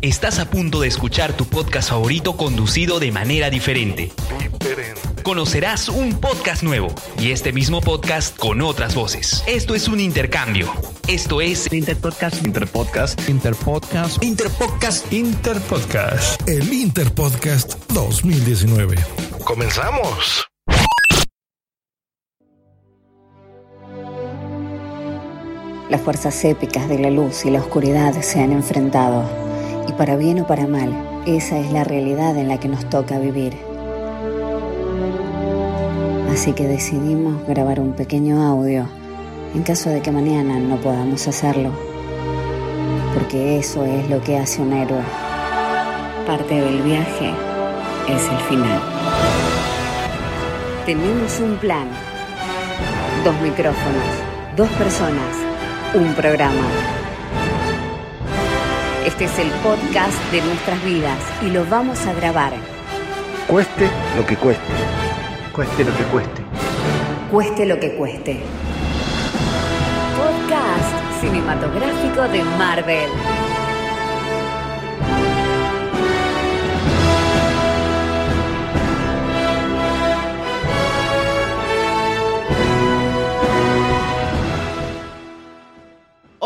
Estás a punto de escuchar tu podcast favorito conducido de manera diferente. Conocerás un podcast nuevo y este mismo podcast con otras voces. Esto es un intercambio. Esto es Interpodcast. Interpodcast. Interpodcast. Interpodcast. Interpodcast. El Interpodcast 2019. Comenzamos. Las fuerzas épicas de la luz y la oscuridad se han enfrentado y para bien o para mal, esa es la realidad en la que nos toca vivir. Así que decidimos grabar un pequeño audio en caso de que mañana no podamos hacerlo. Porque eso es lo que hace un héroe. Parte del viaje es el final. Tenemos un plan. Dos micrófonos, dos personas, un programa. Este es el podcast de nuestras vidas y lo vamos a grabar. Cueste lo que cueste. Cueste lo que cueste. Cueste lo que cueste. Podcast cinematográfico de Marvel.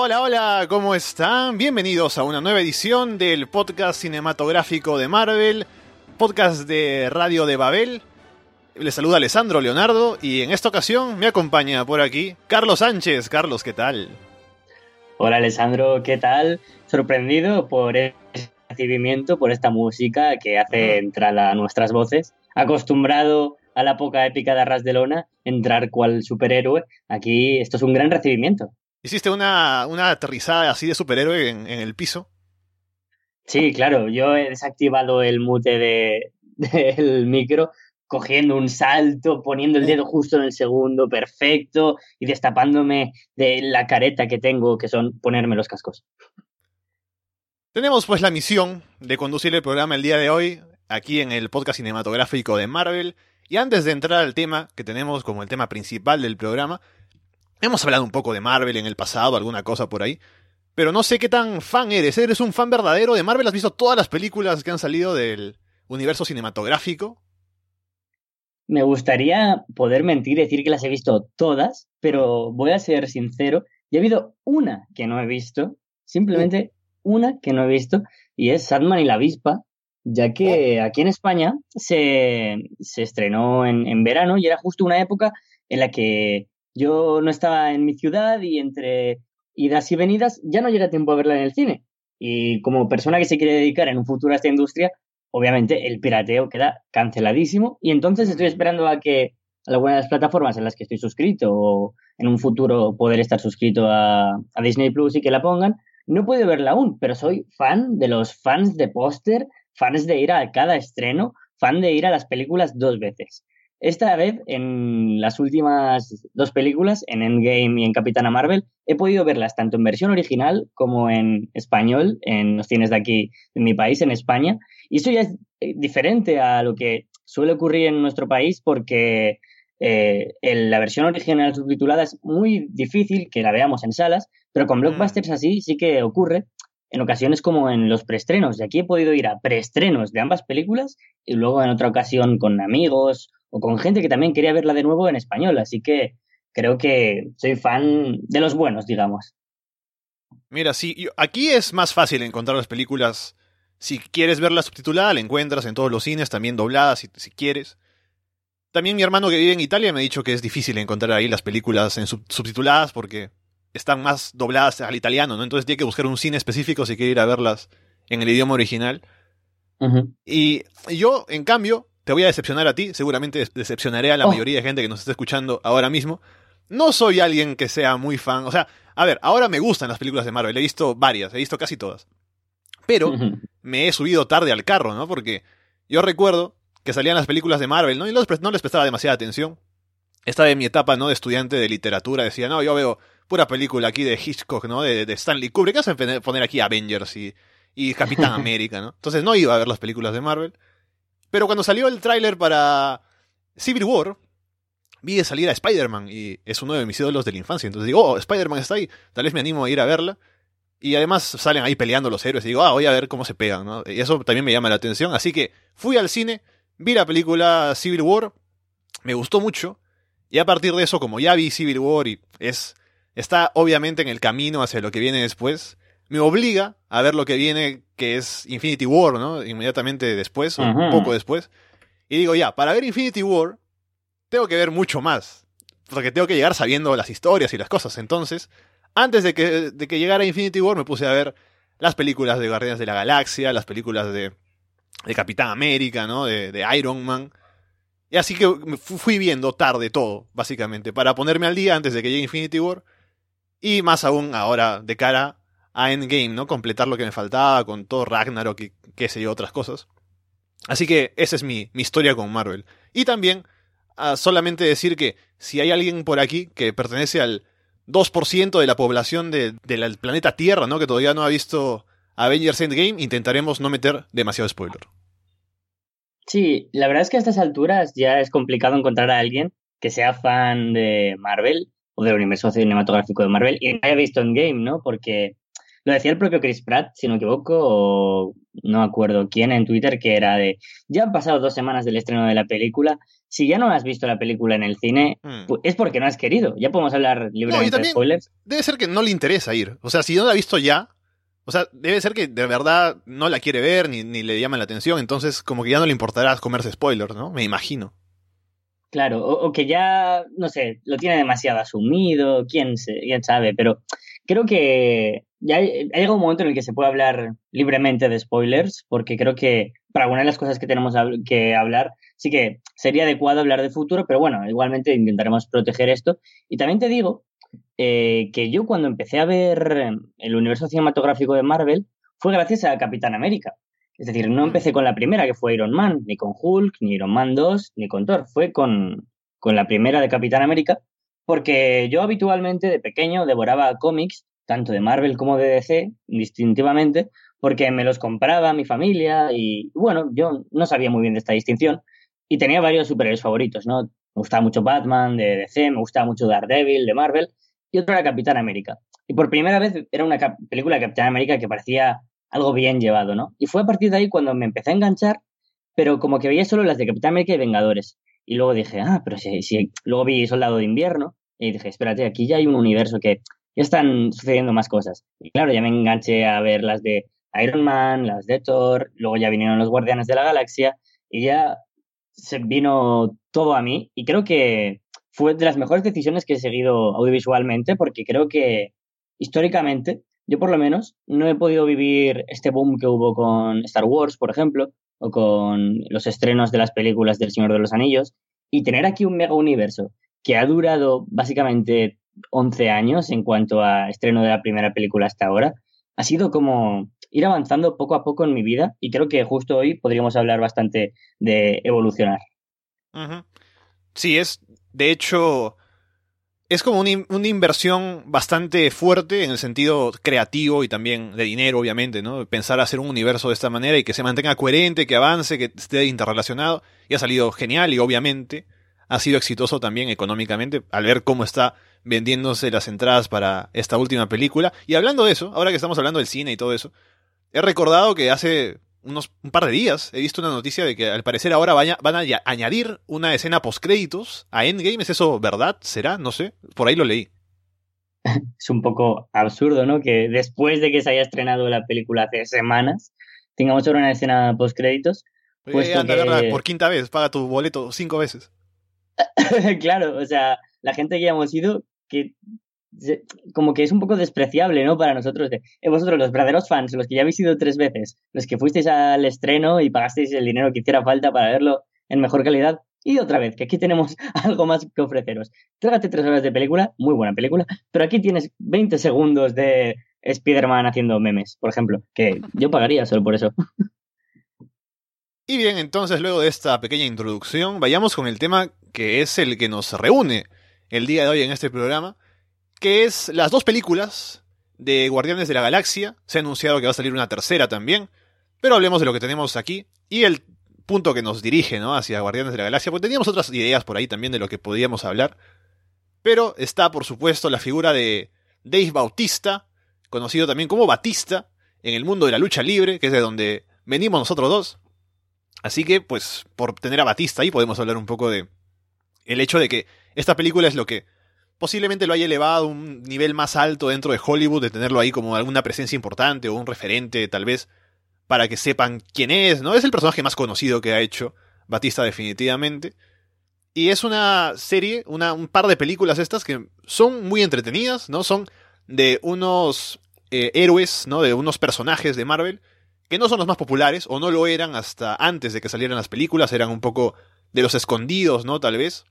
Hola, hola, ¿cómo están? Bienvenidos a una nueva edición del podcast cinematográfico de Marvel, podcast de Radio de Babel. Les saluda Alessandro Leonardo y en esta ocasión me acompaña por aquí Carlos Sánchez. Carlos, ¿qué tal? Hola Alessandro, ¿qué tal? Sorprendido por este recibimiento, por esta música que hace entrar a nuestras voces. Acostumbrado a la poca épica de Arras de Lona, entrar cual superhéroe, aquí esto es un gran recibimiento. Hiciste una, una aterrizada así de superhéroe en, en, el piso. Sí, claro, yo he desactivado el mute de, del micro, cogiendo un salto, poniendo el dedo justo en el segundo, perfecto, y destapándome de la careta que tengo, que son ponerme los cascos. Tenemos pues la misión de conducir el programa el día de hoy, aquí en el podcast cinematográfico de Marvel. Y antes de entrar al tema que tenemos como el tema principal del programa, Hemos hablado un poco de Marvel en el pasado, alguna cosa por ahí. Pero no sé qué tan fan eres. ¿Eres un fan verdadero de Marvel? ¿Has visto todas las películas que han salido del universo cinematográfico? Me gustaría poder mentir y decir que las he visto todas, pero voy a ser sincero. Y ha habido una que no he visto, simplemente una que no he visto, y es Sandman y la avispa, ya que aquí en España se, se estrenó en, en verano y era justo una época en la que yo no estaba en mi ciudad y entre idas y venidas ya no llega tiempo a verla en el cine. Y como persona que se quiere dedicar en un futuro a esta industria, obviamente el pirateo queda canceladísimo y entonces estoy esperando a que alguna de las plataformas en las que estoy suscrito o en un futuro poder estar suscrito a, a Disney Plus y que la pongan. No puedo verla aún, pero soy fan de los fans de póster, fans de ir a cada estreno, fan de ir a las películas dos veces. Esta vez, en las últimas dos películas, en Endgame y en Capitana Marvel, he podido verlas tanto en versión original como en español, en los cines de aquí, en mi país, en España. Y eso ya es eh, diferente a lo que suele ocurrir en nuestro país porque eh, la versión original subtitulada es muy difícil que la veamos en salas, pero con mm. blockbusters así sí que ocurre en ocasiones como en los preestrenos. Y aquí he podido ir a preestrenos de ambas películas y luego en otra ocasión con amigos o con gente que también quería verla de nuevo en español. Así que creo que soy fan de los buenos, digamos. Mira, sí, aquí es más fácil encontrar las películas. Si quieres verla subtitulada, la encuentras en todos los cines, también dobladas si, si quieres. También mi hermano que vive en Italia me ha dicho que es difícil encontrar ahí las películas en subtituladas porque están más dobladas al italiano, ¿no? Entonces tiene que buscar un cine específico si quiere ir a verlas en el idioma original. Y yo, en cambio, te voy a decepcionar a ti, seguramente decepcionaré a la oh. mayoría de gente que nos está escuchando ahora mismo. No soy alguien que sea muy fan, o sea, a ver, ahora me gustan las películas de Marvel, he visto varias, he visto casi todas. Pero me he subido tarde al carro, ¿no? Porque yo recuerdo que salían las películas de Marvel, ¿no? Y no les prestaba demasiada atención. Estaba en mi etapa, ¿no? De estudiante de literatura, decía, no, yo veo pura película aquí de Hitchcock, ¿no? De, Stanley Kubrick, ¿qué hacen poner aquí Avengers y, y Capitán América, ¿no? Entonces no iba a ver las películas de Marvel. Pero cuando salió el tráiler para Civil War, vi de salir a Spider-Man y es uno de mis ídolos de la infancia. Entonces digo, oh, Spider-Man está ahí, tal vez me animo a ir a verla. Y además salen ahí peleando los héroes y digo, ah, voy a ver cómo se pegan, ¿no? Y eso también me llama la atención. Así que fui al cine, vi la película Civil War, me gustó mucho. Y a partir de eso, como ya vi Civil War y es, está obviamente en el camino hacia lo que viene después, me obliga a ver lo que viene, que es Infinity War, ¿no? Inmediatamente después, o un poco después. Y digo, ya, para ver Infinity War, tengo que ver mucho más. Porque tengo que llegar sabiendo las historias y las cosas. Entonces, antes de que, de que llegara Infinity War, me puse a ver las películas de Guardianes de la Galaxia, las películas de, de Capitán América, ¿no? De, de Iron Man. Y así que fui viendo tarde todo, básicamente, para ponerme al día antes de que llegue Infinity War. Y más aún ahora de cara a Endgame, ¿no? Completar lo que me faltaba con todo Ragnarok y qué sé yo, otras cosas. Así que esa es mi, mi historia con Marvel. Y también a solamente decir que si hay alguien por aquí que pertenece al 2% de la población del planeta Tierra, ¿no? Que todavía no ha visto Avengers Endgame, intentaremos no meter demasiado spoiler. Sí, la verdad es que a estas alturas ya es complicado encontrar a alguien que sea fan de Marvel o del universo cinematográfico de Marvel y no haya visto Endgame, ¿no? Porque lo decía el propio Chris Pratt, si no me equivoco, o no acuerdo quién en Twitter, que era de, ya han pasado dos semanas del estreno de la película, si ya no has visto la película en el cine, pues es porque no has querido. Ya podemos hablar libremente de spoilers. Debe ser que no le interesa ir. O sea, si no la ha visto ya, o sea, debe ser que de verdad no la quiere ver ni, ni le llama la atención, entonces como que ya no le importará comerse spoilers, ¿no? Me imagino. Claro, o, que ya, no sé, lo tiene demasiado asumido, quién, quién sabe, pero creo que ya hay, llegado un momento en el que se puede hablar libremente de spoilers, porque creo que para algunas de las cosas que tenemos que hablar, sí que sería adecuado hablar de futuro, pero bueno, igualmente intentaremos proteger esto. Y también te digo eh, que yo cuando empecé a ver el universo cinematográfico de Marvel fue gracias a Capitán América. Es decir, no empecé con la primera, que fue Iron Man, ni con Hulk, ni Iron Man 2, ni con Thor. Fue con, con la primera de Capitán América, porque yo habitualmente de pequeño devoraba cómics tanto de Marvel como de DC, distintivamente, porque me los compraba mi familia y, bueno, yo no sabía muy bien de esta distinción y tenía varios superhéroes favoritos, ¿no? Me gustaba mucho Batman de DC, me gustaba mucho Daredevil de Marvel y otro era Capitán América. Y por primera vez era una película de Capitán América que parecía algo bien llevado, ¿no? Y fue a partir de ahí cuando me empecé a enganchar, pero como que veía solo las de Capitán América y Vengadores. Y luego dije, ah, pero si, si... luego vi Soldado de Invierno y dije, espérate, aquí ya hay un universo que ya están sucediendo más cosas. Y claro, ya me enganché a ver las de Iron Man, las de Thor, luego ya vinieron los Guardianes de la Galaxia y ya se vino todo a mí y creo que fue de las mejores decisiones que he seguido audiovisualmente porque creo que históricamente yo por lo menos no he podido vivir este boom que hubo con Star Wars, por ejemplo, o con los estrenos de las películas del Señor de los Anillos y tener aquí un mega universo que ha durado básicamente 11 años en cuanto a estreno de la primera película hasta ahora, ha sido como ir avanzando poco a poco en mi vida y creo que justo hoy podríamos hablar bastante de evolucionar. Sí, es, de hecho, es como una, una, inversión bastante fuerte en el sentido creativo y también de dinero, obviamente, ¿no? Pensar hacer un universo de esta manera y que se mantenga coherente, que avance, que esté interrelacionado. Y ha salido genial y obviamente ha sido exitoso también económicamente al ver cómo está vendiéndose las entradas para esta última película. Y hablando de eso, ahora que estamos hablando del cine y todo eso, he recordado que hace unos un par de días he visto una noticia de que al parecer ahora van a añadir una escena post-créditos a Endgame. ¿Es eso verdad? ¿Será? No sé. Por ahí lo leí. Es un poco absurdo, ¿no? Que después de que se haya estrenado la película hace semanas, tengamos ahora una escena post-créditos. Pues anda, por quinta vez, paga tu boleto cinco veces. claro, o sea, la gente que ya hemos ido, que como que es un poco despreciable, ¿no? Para nosotros. Eh, vosotros, los verdaderos fans, los que ya habéis ido tres veces, los que fuisteis al estreno y pagasteis el dinero que hiciera falta para verlo en mejor calidad, y otra vez, que aquí tenemos algo más que ofreceros. Trágate tres horas de película, muy buena película, pero aquí tienes 20 segundos de Spider-Man haciendo memes, por ejemplo, que yo pagaría solo por eso. Y bien, entonces luego de esta pequeña introducción, vayamos con el tema que es el que nos reúne el día de hoy en este programa, que es las dos películas de Guardianes de la Galaxia. Se ha anunciado que va a salir una tercera también, pero hablemos de lo que tenemos aquí y el punto que nos dirige ¿no? hacia Guardianes de la Galaxia, porque teníamos otras ideas por ahí también de lo que podíamos hablar. Pero está, por supuesto, la figura de Dave Bautista, conocido también como Batista, en el mundo de la lucha libre, que es de donde venimos nosotros dos. Así que, pues, por tener a Batista ahí podemos hablar un poco de el hecho de que esta película es lo que posiblemente lo haya elevado a un nivel más alto dentro de Hollywood, de tenerlo ahí como alguna presencia importante o un referente, tal vez, para que sepan quién es, ¿no? Es el personaje más conocido que ha hecho Batista definitivamente. Y es una serie, una, un par de películas estas que son muy entretenidas, ¿no? Son de unos eh, héroes, ¿no? De unos personajes de Marvel que no son los más populares, o no lo eran hasta antes de que salieran las películas, eran un poco de los escondidos, ¿no? Tal vez.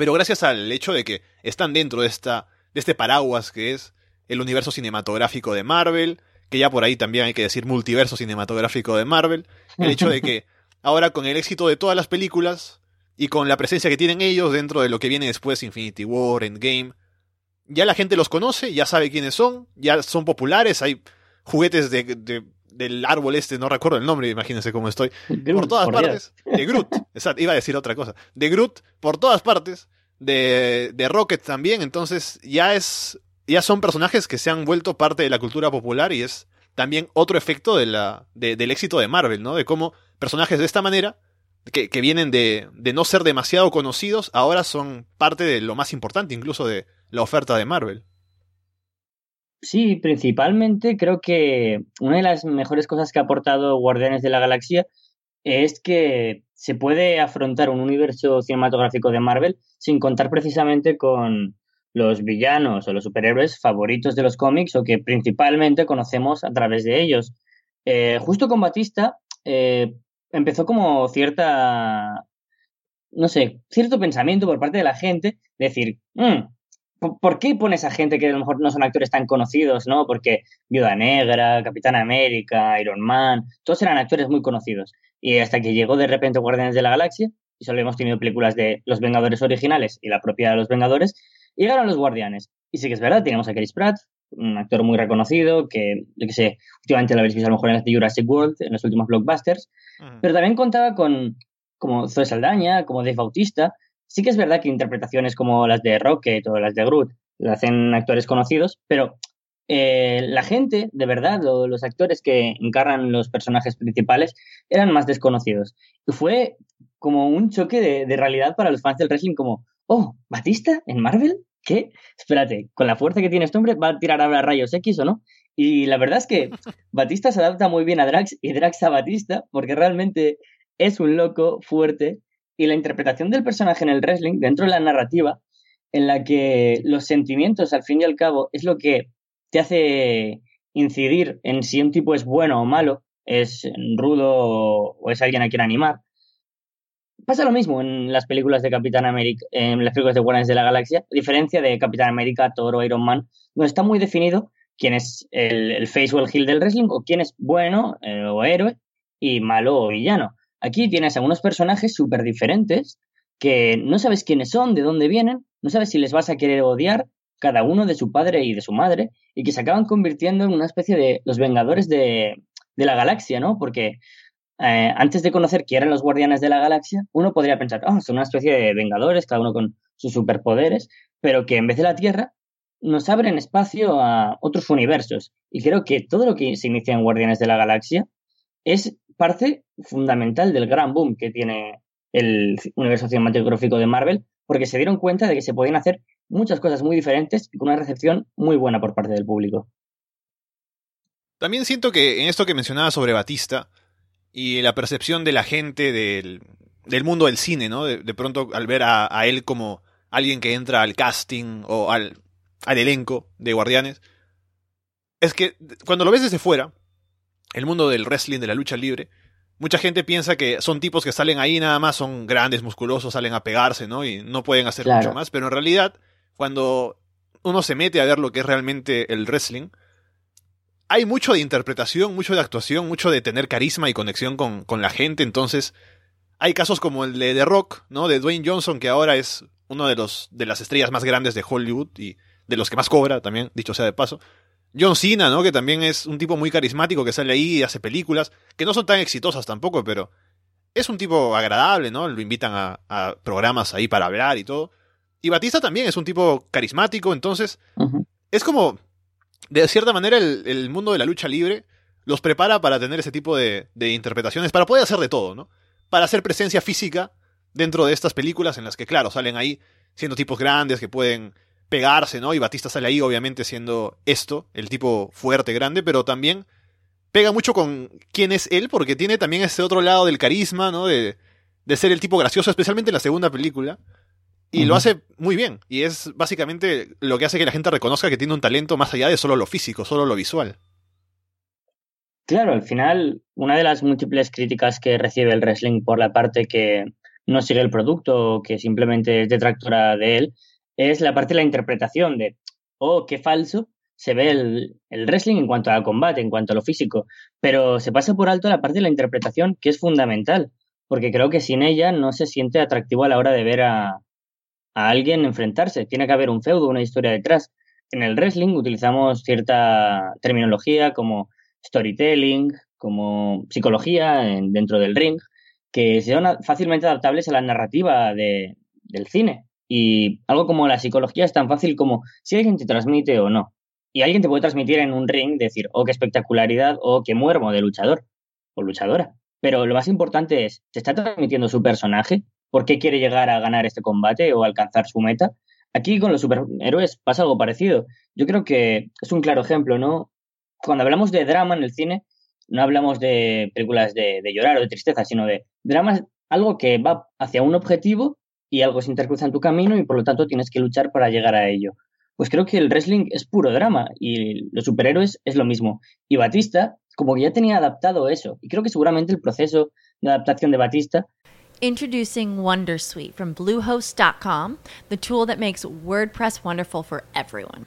Pero gracias al hecho de que están dentro de, esta, de este paraguas que es el universo cinematográfico de Marvel, que ya por ahí también hay que decir multiverso cinematográfico de Marvel, el hecho de que ahora con el éxito de todas las películas y con la presencia que tienen ellos dentro de lo que viene después Infinity War, Endgame, ya la gente los conoce, ya sabe quiénes son, ya son populares, hay juguetes de del árbol este, no recuerdo el nombre, imagínense cómo estoy. por todas partes. De Groot. Exacto, iba a decir otra cosa. De Groot, por todas partes. De, de Rocket también. Entonces, ya es. Ya son personajes que se han vuelto parte de la cultura popular y es también otro efecto de la, del éxito de Marvel, ¿no? De cómo personajes de esta manera, que, que vienen de, de no ser demasiado conocidos, ahora son parte de lo más importante incluso de la oferta de Marvel. Sí, principalmente creo que una de las mejores cosas que ha aportado Guardianes de la Galaxia es que se puede afrontar un universo cinematográfico de Marvel sin contar precisamente con los villanos o los superhéroes favoritos de los cómics o que principalmente conocemos a través de ellos. Eh, justo con Batista eh, empezó como cierta, no sé, cierto pensamiento por parte de la gente, decir, mm, ¿Por qué pones a gente que a lo mejor no son actores tan conocidos, no? Porque Viuda Negra, Capitán América, Iron Man, todos eran actores muy conocidos. Y hasta que llegó de repente Guardianes de la Galaxia, y solo hemos tenido películas de los Vengadores originales y la propia de los Vengadores, llegaron los Guardianes. Y sí que es verdad, tenemos a Chris Pratt, un actor muy reconocido, que, yo que sé, últimamente lo habéis visto a lo mejor en las de Jurassic World, en los últimos blockbusters, pero también contaba con como Zoe Saldaña, como Dave Bautista, Sí que es verdad que interpretaciones como las de Rocket o las de Groot lo hacen actores conocidos, pero eh, la gente, de verdad, los actores que encarnan los personajes principales eran más desconocidos. Y fue como un choque de, realidad para los fans del wrestling, como, oh, ¿Batista en Marvel? ¿Qué? Espérate, con la fuerza que tiene este hombre, ¿va a tirar ahora rayos X o no? Y la verdad es que Batista se adapta muy bien a Drax y Drax a Batista, porque realmente es un loco fuerte y la interpretación del personaje en el wrestling dentro de la narrativa, en la que los sentimientos, al fin y al cabo, es lo que te hace incidir en si un tipo es bueno o malo, es rudo o es alguien a quien animar. Pasa lo mismo en las películas de Capitán América, en las películas de Guardianes de la Galaxia, a diferencia de Capitán América, Thor Iron Man, donde está muy definido quién es el, face o el heel del wrestling o quién es bueno eh, o héroe y malo o villano. Aquí tienes a unos personajes súper diferentes que no sabes quiénes son, de dónde vienen, no sabes si les vas a querer odiar, cada uno de su padre y de su madre, y que se acaban convirtiendo en una especie de los vengadores de, de la galaxia, ¿no? Porque eh, antes de conocer quién eran los guardianes de la galaxia, uno podría pensar, oh, son una especie de vengadores, cada uno con sus superpoderes, pero que en vez de la Tierra nos abren espacio a otros universos. Y creo que todo lo que se inicia en Guardianes de la Galaxia es parte fundamental del gran boom que tiene el universo cinematográfico de Marvel, porque se dieron cuenta de que se podían hacer muchas cosas muy diferentes y con una recepción muy buena por parte del público. También siento que en esto que mencionaba sobre Batista y la percepción de la gente del, mundo del cine, ¿no? De, pronto al ver a, él como alguien que entra al casting o al, al elenco de Guardianes, es que cuando lo ves desde fuera, el mundo del wrestling, de la lucha libre, mucha gente piensa que son tipos que salen ahí nada más, son grandes, musculosos, salen a pegarse, ¿no? Y no pueden hacer mucho más, pero en realidad, cuando uno se mete a ver lo que es realmente el wrestling, hay mucho de interpretación, mucho de actuación, mucho de tener carisma y conexión con, con la gente, entonces hay casos como el de The Rock, ¿no? De Dwayne Johnson, que ahora es uno de los de las estrellas más grandes de Hollywood y de los que más cobra también, dicho sea de paso. John Cena, ¿no? Que también es un tipo muy carismático que sale ahí y hace películas, que no son tan exitosas tampoco, pero es un tipo agradable, ¿no? Lo invitan a, programas ahí para hablar y todo. Y Batista también es un tipo carismático, entonces es como, de cierta manera, el, mundo de la lucha libre los prepara para tener ese tipo de, de interpretaciones, para poder hacer de todo, ¿no? Para hacer presencia física dentro de estas películas en las que, claro, salen ahí siendo tipos grandes que pueden pegarse, ¿no? Y Batista sale ahí, obviamente, siendo esto, el tipo fuerte, grande, pero también pega mucho con quién es él, porque tiene también ese otro lado del carisma, ¿no? De, de ser el tipo gracioso, especialmente en la segunda película. Y lo hace muy bien. Y es básicamente lo que hace que la gente reconozca que tiene un talento más allá de solo lo físico, solo lo visual. Claro, al final, una de las múltiples críticas que recibe el wrestling por la parte que no sigue el producto o que simplemente es detractora de él, es la parte de la interpretación de, oh, qué falso se ve el, el, wrestling en cuanto al combate, en cuanto a lo físico, pero se pasa por alto la parte de la interpretación que es fundamental, porque creo que sin ella no se siente atractivo a la hora de ver a, a alguien enfrentarse. Tiene que haber un feudo, una historia detrás. En el wrestling utilizamos cierta terminología como storytelling, como psicología dentro del ring, que son fácilmente adaptables a la narrativa de, del cine. Y algo como la psicología es tan fácil como si alguien te transmite o no. Y alguien te puede transmitir en un ring, decir, oh, qué espectacularidad, o oh, qué muermo de luchador o luchadora. Pero lo más importante es, ¿te está transmitiendo su personaje? ¿Por qué quiere llegar a ganar este combate o alcanzar su meta? Aquí con los superhéroes pasa algo parecido. Yo creo que es un claro ejemplo, ¿no? Cuando hablamos de drama en el cine, no hablamos de películas de, llorar o de tristeza, sino de drama, algo que va hacia un objetivo y algo se intercruza en tu camino y por lo tanto tienes que luchar para llegar a ello. Pues creo que el wrestling es puro drama y los superhéroes es lo mismo. Y Batista, como que ya tenía adaptado eso, y creo que seguramente el proceso de adaptación de Batista Introducing Wondersuite from Bluehost.com, the tool that makes WordPress wonderful for everyone.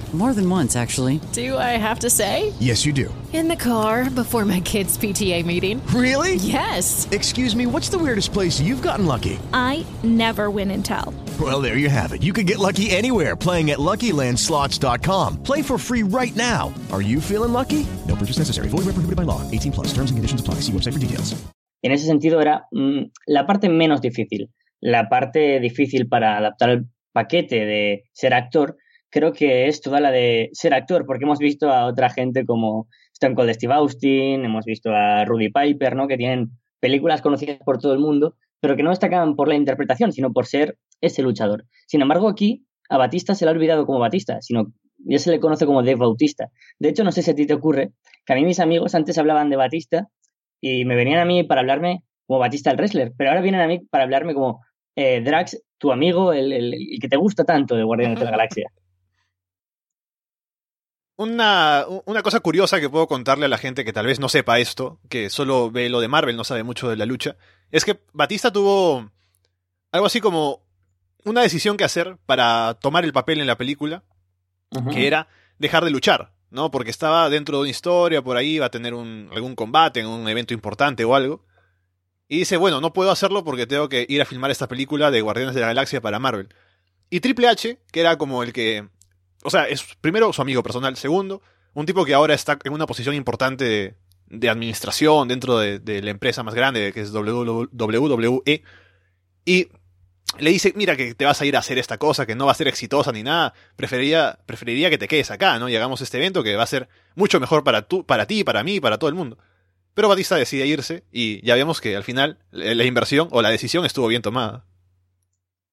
More than once, actually. Do I have to say? Yes, you do. In the car before my kids' PTA meeting. Really? Yes. Excuse me, what's the weirdest place you've gotten lucky? I never win and tell. Well, there you have it. You can get lucky anywhere playing at LuckyLandSlots.com. Play for free right now. Are you feeling lucky? No purchase necessary. Void where prohibited by law. 18 plus. Terms and conditions apply. See website for details. En ese sentido era mm, la parte menos difícil. La parte difícil para adaptar el paquete de ser actor creo que es toda la de ser actor, porque hemos visto a otra gente como Stone Cold Steve Austin, hemos visto a Rudy Piper, ¿no? Que tienen películas conocidas por todo el mundo, pero que no destacan por la interpretación, sino por ser ese luchador. Sin embargo, aquí a Batista se le ha olvidado como Batista, sino ya se le conoce como Dave Bautista. De hecho, no sé si a ti te ocurre, que a mí mis amigos antes hablaban de Batista y me venían a mí para hablarme como Batista el wrestler, pero ahora vienen a mí para hablarme como eh, Drax, tu amigo, el, el, el, que te gusta tanto de Guardianes de la Galaxia. Una, una, cosa curiosa que puedo contarle a la gente que tal vez no sepa esto, que solo ve lo de Marvel, no sabe mucho de la lucha, es que Batista tuvo algo así como una decisión que hacer para tomar el papel en la película, uh -huh. que era dejar de luchar, ¿no? Porque estaba dentro de una historia, por ahí iba a tener un, algún combate en un evento importante o algo. Y dice, bueno, no puedo hacerlo porque tengo que ir a filmar esta película de Guardianes de la Galaxia para Marvel. Y Triple H, que era como el que o sea, es primero su amigo personal, segundo, un tipo que ahora está en una posición importante de, administración dentro de, la empresa más grande, que es WWE, y le dice, mira que te vas a ir a hacer esta cosa, que no va a ser exitosa ni nada, preferiría, preferiría que te quedes acá, ¿no? Y hagamos este evento que va a ser mucho mejor para, tú, para ti, para mí, para todo el mundo. Pero Batista decide irse y ya vemos que al final la inversión o la decisión estuvo bien tomada.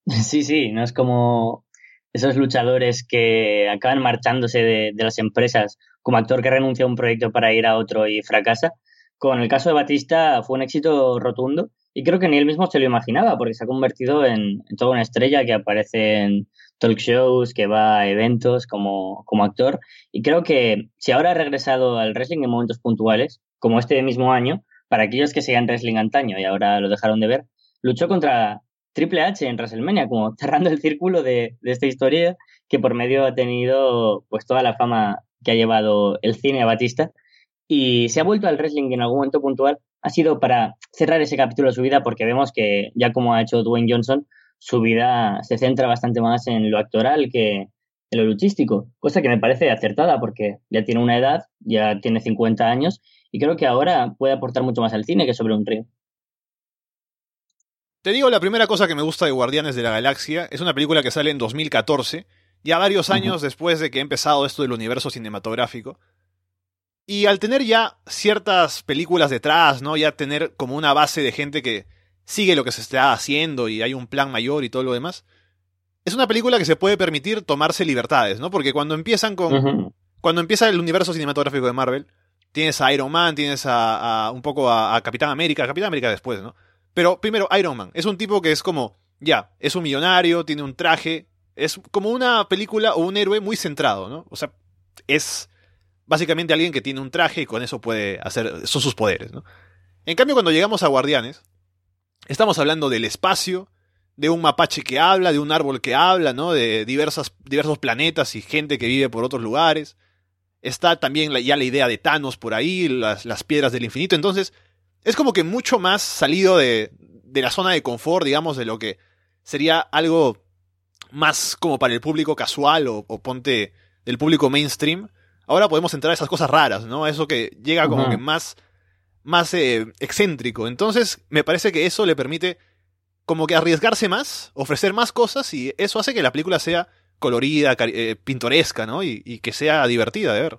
Sí, sí, no es como esos luchadores que acaban marchándose de, las empresas como actor que renuncia a un proyecto para ir a otro y fracasa. Con el caso de Batista fue un éxito rotundo y creo que ni él mismo se lo imaginaba porque se ha convertido en, en toda una estrella que aparece en talk shows, que va a eventos como, como actor y creo que si ahora ha regresado al wrestling en momentos puntuales, como este mismo año, para aquellos que seguían wrestling antaño y ahora lo dejaron de ver, luchó contra Triple H en WrestleMania, como cerrando el círculo de, esta historia que por medio ha tenido pues toda la fama que ha llevado el cine a Batista y se ha vuelto al wrestling en algún momento puntual ha sido para cerrar ese capítulo de su vida porque vemos que ya como ha hecho Dwayne Johnson su vida se centra bastante más en lo actoral que en lo luchístico, cosa que me parece acertada porque ya tiene una edad, ya tiene 50 años y creo que ahora puede aportar mucho más al cine que sobre un río. Te digo, la primera cosa que me gusta de Guardianes de la Galaxia es una película que sale en 2014, ya varios años uh -huh. después de que ha empezado esto del universo cinematográfico. Y al tener ya ciertas películas detrás, ¿no? Ya tener como una base de gente que sigue lo que se está haciendo y hay un plan mayor y todo lo demás. Es una película que se puede permitir tomarse libertades, ¿no? Porque cuando empiezan con. Uh -huh. Cuando empieza el universo cinematográfico de Marvel, tienes a Iron Man, tienes a, a un poco a, a Capitán América, Capitán América después, ¿no? Pero primero, Iron Man. Es un tipo que es como, ya, es un millonario, tiene un traje. Es como una película o un héroe muy centrado, ¿no? O sea, es básicamente alguien que tiene un traje y con eso puede hacer. Son sus poderes, ¿no? En cambio, cuando llegamos a Guardianes, estamos hablando del espacio, de un mapache que habla, de un árbol que habla, ¿no? De diversas, diversos planetas y gente que vive por otros lugares. Está también ya la idea de Thanos por ahí, las, las piedras del infinito. Entonces, es como que mucho más salido de, de, la zona de confort, digamos, de lo que sería algo más como para el público casual o, o ponte del público mainstream. Ahora podemos entrar a esas cosas raras, ¿no? Eso que llega como uh -huh. que más, más eh, excéntrico. Entonces, me parece que eso le permite como que arriesgarse más, ofrecer más cosas y eso hace que la película sea colorida, eh, pintoresca, ¿no? Y, y que sea divertida de ver.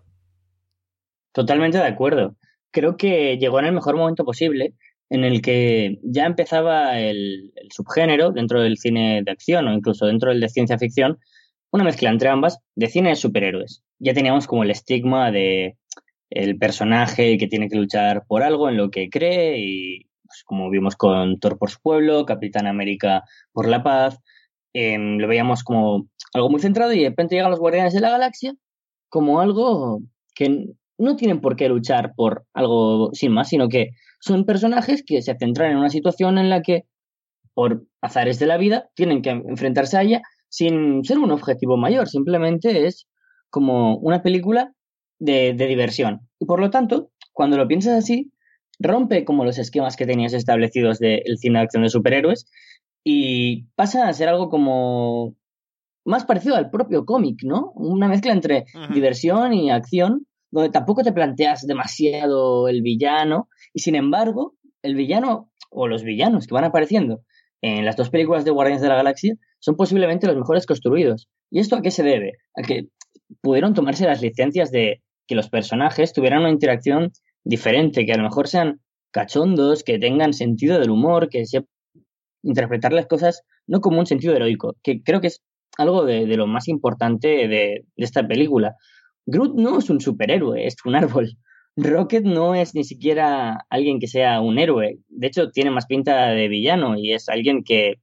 Totalmente de acuerdo creo que llegó en el mejor momento posible, en el que ya empezaba el, subgénero dentro del cine de acción o incluso dentro del de ciencia ficción, una mezcla entre ambas de cine de superhéroes. Ya teníamos como el estigma de el personaje que tiene que luchar por algo en lo que cree y pues, como vimos con Thor por su pueblo, Capitán América por la paz, eh, lo veíamos como algo muy centrado y de repente llegan los Guardianes de la Galaxia como algo que no tienen por qué luchar por algo sin más, sino que son personajes que se centran en una situación en la que, por azares de la vida, tienen que enfrentarse a ella sin ser un objetivo mayor, simplemente es como una película de, de diversión. Y por lo tanto, cuando lo piensas así, rompe como los esquemas que tenías establecidos del cine de acción de superhéroes y pasa a ser algo como más parecido al propio cómic, ¿no? Una mezcla entre diversión y acción, donde tampoco te planteas demasiado el villano y sin embargo, el villano o los villanos que van apareciendo en las dos películas de Guardianes de la Galaxia son posiblemente los mejores construidos. ¿Y esto a qué se debe? A que pudieron tomarse las licencias de que los personajes tuvieran una interacción diferente, que a lo mejor sean cachondos, que tengan sentido del humor, que sepan interpretar las cosas no como un sentido heroico, que creo que es algo de, lo más importante de, de, esta película. Groot no es un superhéroe, es un árbol. Rocket no es ni siquiera alguien que sea un héroe. De hecho, tiene más pinta de villano y es alguien que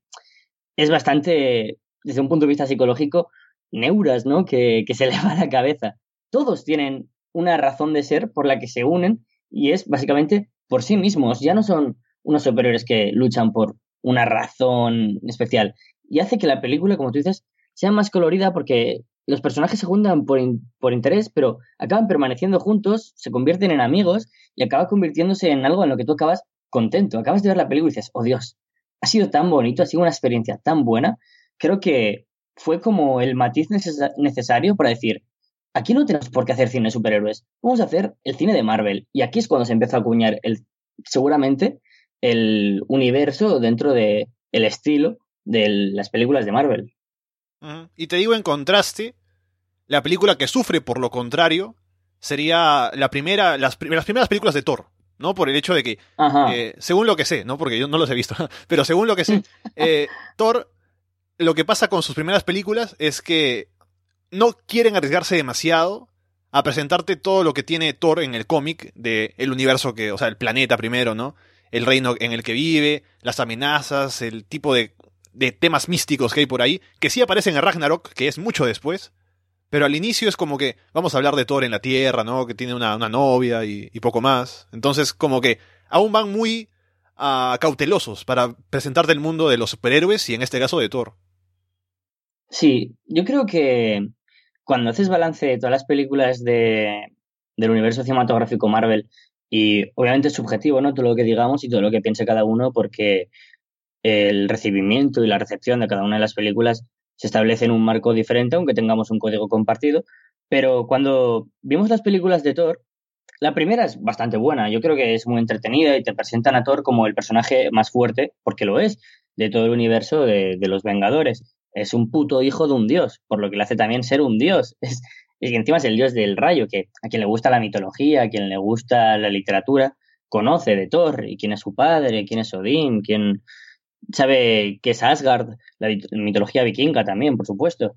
es bastante, desde un punto de vista psicológico, neuras, ¿no? Que, se le va la cabeza. Todos tienen una razón de ser por la que se unen y es básicamente por sí mismos. Ya no son unos superiores que luchan por una razón especial. Y hace que la película, como tú dices, sea más colorida porque los personajes se juntan por, por interés, pero acaban permaneciendo juntos, se convierten en amigos y acaba convirtiéndose en algo en lo que tú acabas contento. Acabas de ver la película y dices, oh Dios, ha sido tan bonito, ha sido una experiencia tan buena. Creo que fue como el matiz necesario para decir, aquí no tenemos por qué hacer cine de superhéroes, vamos a hacer el cine de Marvel. Y aquí es cuando se empieza a acuñar el, seguramente el universo dentro de el estilo de las películas de Marvel. Y te digo en contraste, la película que sufre por lo contrario sería la primera, las, primeras películas de Thor, ¿no? Por el hecho de que, eh, según lo que sé, ¿no? Porque yo no los he visto, pero según lo que sé, eh, Thor, lo que pasa con sus primeras películas es que no quieren arriesgarse demasiado a presentarte todo lo que tiene Thor en el cómic del el universo que, o sea, el planeta primero, ¿no? El reino en el que vive, las amenazas, el tipo de de temas místicos que hay por ahí, que sí aparecen en Ragnarok, que es mucho después, pero al inicio es como que vamos a hablar de Thor en la Tierra, ¿no? Que tiene una, novia y, poco más. Entonces, como que aún van muy uh, cautelosos para presentarte el mundo de los superhéroes y en este caso de Thor. Sí, yo creo que cuando haces balance de todas las películas de, del universo cinematográfico Marvel, y obviamente es subjetivo, ¿no? Todo lo que digamos y todo lo que piense cada uno, porque el recibimiento y la recepción de cada una de las películas se establece en un marco diferente, aunque tengamos un código compartido. Pero cuando vimos las películas de Thor, la primera es bastante buena. Yo creo que es muy entretenida y te presentan a Thor como el personaje más fuerte, porque lo es, de todo el universo de, los Vengadores. Es un puto hijo de un dios, por lo que le hace también ser un dios. Es, y encima es el dios del rayo, que a quien le gusta la mitología, a quien le gusta la literatura, conoce de Thor y quién es su padre, quién es Odín, quién, sabe que es Asgard, la mitología vikinga también, por supuesto,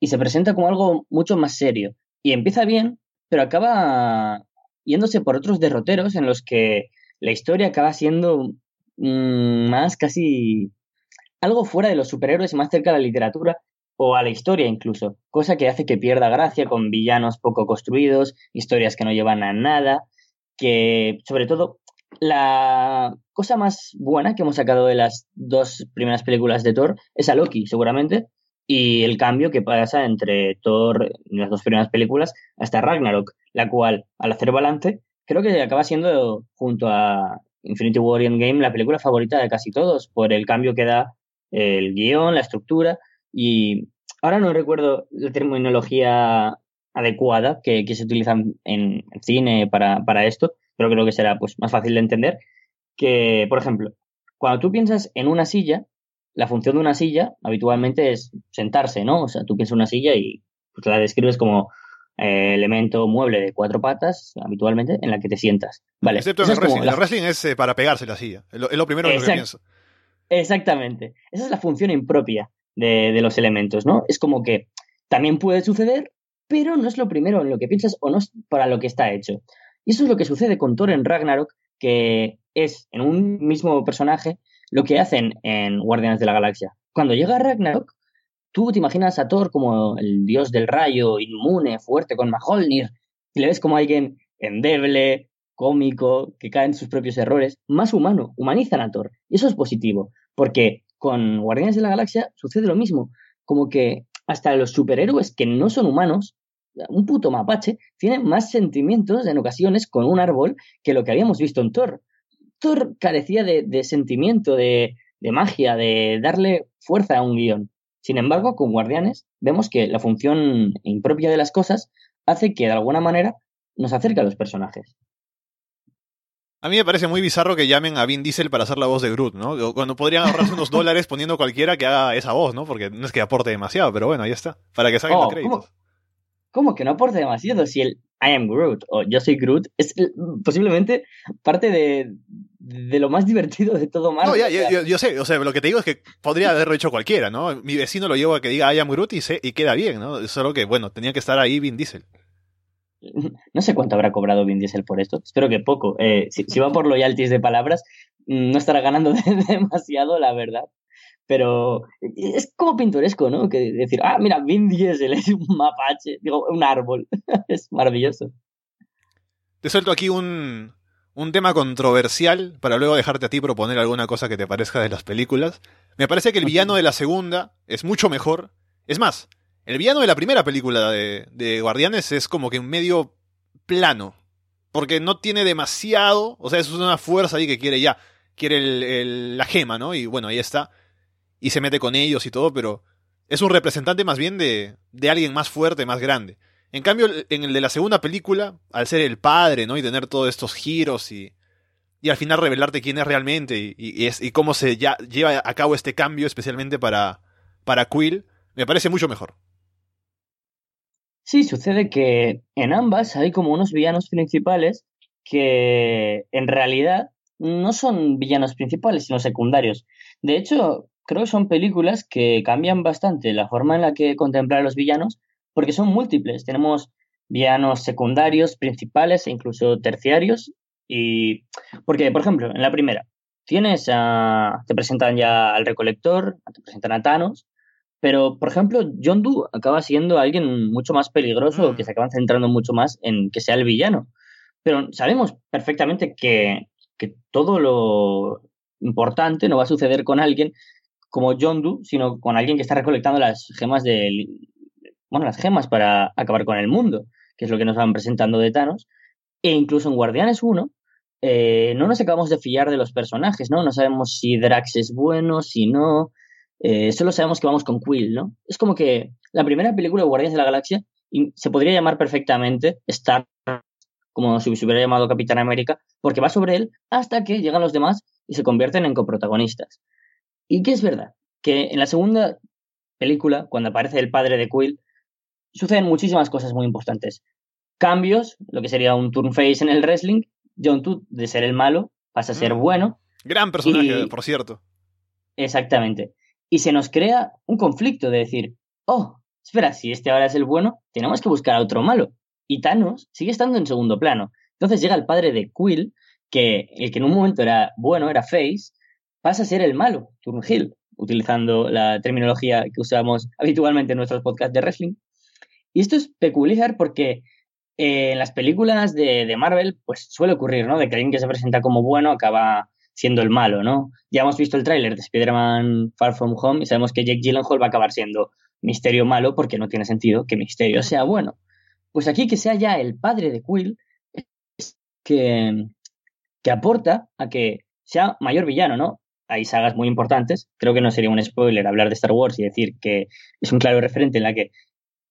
y se presenta como algo mucho más serio. Y empieza bien, pero acaba yéndose por otros derroteros en los que la historia acaba siendo mm, más casi algo fuera de los superhéroes más cerca de la literatura o a la historia incluso, cosa que hace que pierda gracia con villanos poco construidos, historias que no llevan a nada, que sobre todo la cosa más buena que hemos sacado de las dos primeras películas de Thor es a Loki, seguramente, y el cambio que pasa entre Thor y las dos primeras películas hasta Ragnarok, la cual, al hacer balance, creo que acaba siendo, junto a Infinity War y la película favorita de casi todos, por el cambio que da el guion, la estructura, y ahora no recuerdo la terminología adecuada que, se utiliza en cine para, para esto, pero creo que será pues, más fácil de entender, que, por ejemplo, cuando tú piensas en una silla, la función de una silla habitualmente es sentarse, ¿no? O sea, tú piensas en una silla y pues, la describes como eh, elemento mueble de cuatro patas, habitualmente, en la que te sientas. Vale. Excepto en el wrestling. El wrestling es eh, para pegarse la silla. Es lo, primero que pienso. Exactamente. Esa es la función impropia de, de los elementos, ¿no? Es como que también puede suceder, pero no es lo primero en lo que piensas o no es para lo que está hecho. Y eso es lo que sucede con Thor en Ragnarok, que es en un mismo personaje lo que hacen en Guardianes de la Galaxia. Cuando llega Ragnarok, tú te imaginas a Thor como el dios del rayo, inmune, fuerte, con Mjolnir, y le ves como alguien endeble, cómico, que cae en sus propios errores, más humano, humanizan a Thor. Y eso es positivo, porque con Guardianes de la Galaxia sucede lo mismo, como que hasta los superhéroes que no son humanos un puto mapache, tiene más sentimientos en ocasiones con un árbol que lo que habíamos visto en Thor. Thor carecía de, sentimiento, de, de magia, de darle fuerza a un guion. Sin embargo, con Guardianes vemos que la función impropia de las cosas hace que de alguna manera nos acerque a los personajes. A mí me parece muy bizarro que llamen a Vin Diesel para hacer la voz de Groot, ¿no? Cuando podrían ahorrarse unos dólares poniendo cualquiera que haga esa voz, ¿no? Porque no es que aporte demasiado, pero bueno, ahí está. Para que salgan los oh, créditos. ¿cómo, que no aporte demasiado? Si el I am Groot o yo soy Groot es posiblemente parte de, lo más divertido de todo Marvel. No, ya, yo, sé, o sea, lo que te digo es que podría haberlo hecho cualquiera, ¿no? Mi vecino lo llevo a que diga I am Groot y, se, y queda bien, ¿no? Solo que, bueno, tenía que estar ahí Vin Diesel. No sé cuánto habrá cobrado Vin Diesel por esto. Espero que poco. Eh, si, va por loyalties de palabras, mm, no estará ganando demasiado, la verdad. Pero es como pintoresco, ¿no? Que decir, ah, mira, Vin Diesel es un mapache, digo, un árbol. es maravilloso. Te suelto aquí un, un tema controversial para luego dejarte a ti proponer alguna cosa que te parezca de las películas. Me parece que el villano de la segunda es mucho mejor. Es más, el villano de la primera película de, Guardianes es como que un medio plano. Porque no tiene demasiado. O sea, es una fuerza ahí que quiere ya. Quiere la gema, ¿no? Y bueno, ahí está. Y se mete con ellos y todo, pero es un representante más bien de, de alguien más fuerte, más grande. En cambio, en el de la segunda película, al ser el padre, ¿no? Y tener todos estos giros y, y al final revelarte quién es realmente y, y cómo se ya, lleva a cabo este cambio, especialmente para, para Quill, me parece mucho mejor. Sí, sucede que en ambas hay como unos villanos principales que en realidad no son villanos principales, sino secundarios. De hecho, creo que son películas que cambian bastante la forma en la que contemplar a los villanos, porque son múltiples. Tenemos villanos secundarios, principales e incluso terciarios. Y porque, por ejemplo, en la primera, tienes a, te presentan ya al recolector, te presentan a Thanos, pero, por ejemplo, John Doe acaba siendo alguien mucho más peligroso, mm. que se acaban centrando mucho más en que sea el villano. Pero sabemos perfectamente que, que todo lo importante no va a suceder con alguien como John Doe, sino con alguien que está recolectando las gemas de bueno, las gemas para acabar con el mundo, que es lo que nos van presentando de Thanos. E incluso en Guardianes 1 eh, no nos acabamos de fiar de los personajes, ¿no? No sabemos si Drax es bueno, si no, eh, solo sabemos que vamos con Quill, ¿no? Es como que la primera película de Guardianes de la Galaxia se podría llamar perfectamente Star, como si se hubiera llamado Capitán América, porque va sobre él hasta que llegan los demás y se convierten en coprotagonistas. Y que es verdad, que en la segunda película, cuando aparece el padre de Quill, suceden muchísimas cosas muy importantes. Cambios, lo que sería un turn face en el wrestling, John Todd de ser el malo pasa a ser mm. bueno. Gran personaje, por cierto. Exactamente y se nos crea un conflicto de decir, oh, espera, si este ahora es el bueno, tenemos que buscar a otro malo. Y Thanos sigue estando en segundo plano. Entonces llega el padre de Quill, que el que en un momento era bueno, era Face, pasa a ser el malo, Turnhill, utilizando la terminología que usamos habitualmente en nuestros podcasts de wrestling. Y esto es peculiar porque eh, en las películas de, de, Marvel, pues suele ocurrir, ¿no? De que alguien que se presenta como bueno acaba siendo el malo, ¿no? Ya hemos visto el tráiler de Spider-Man Far From Home y sabemos que Jake Gyllenhaal va a acabar siendo Misterio malo porque no tiene sentido que Misterio sea bueno. Pues aquí que sea ya el padre de Quill es que, que aporta a que sea mayor villano, ¿no? Hay sagas muy importantes. Creo que no sería un spoiler hablar de Star Wars y decir que es un claro referente en la que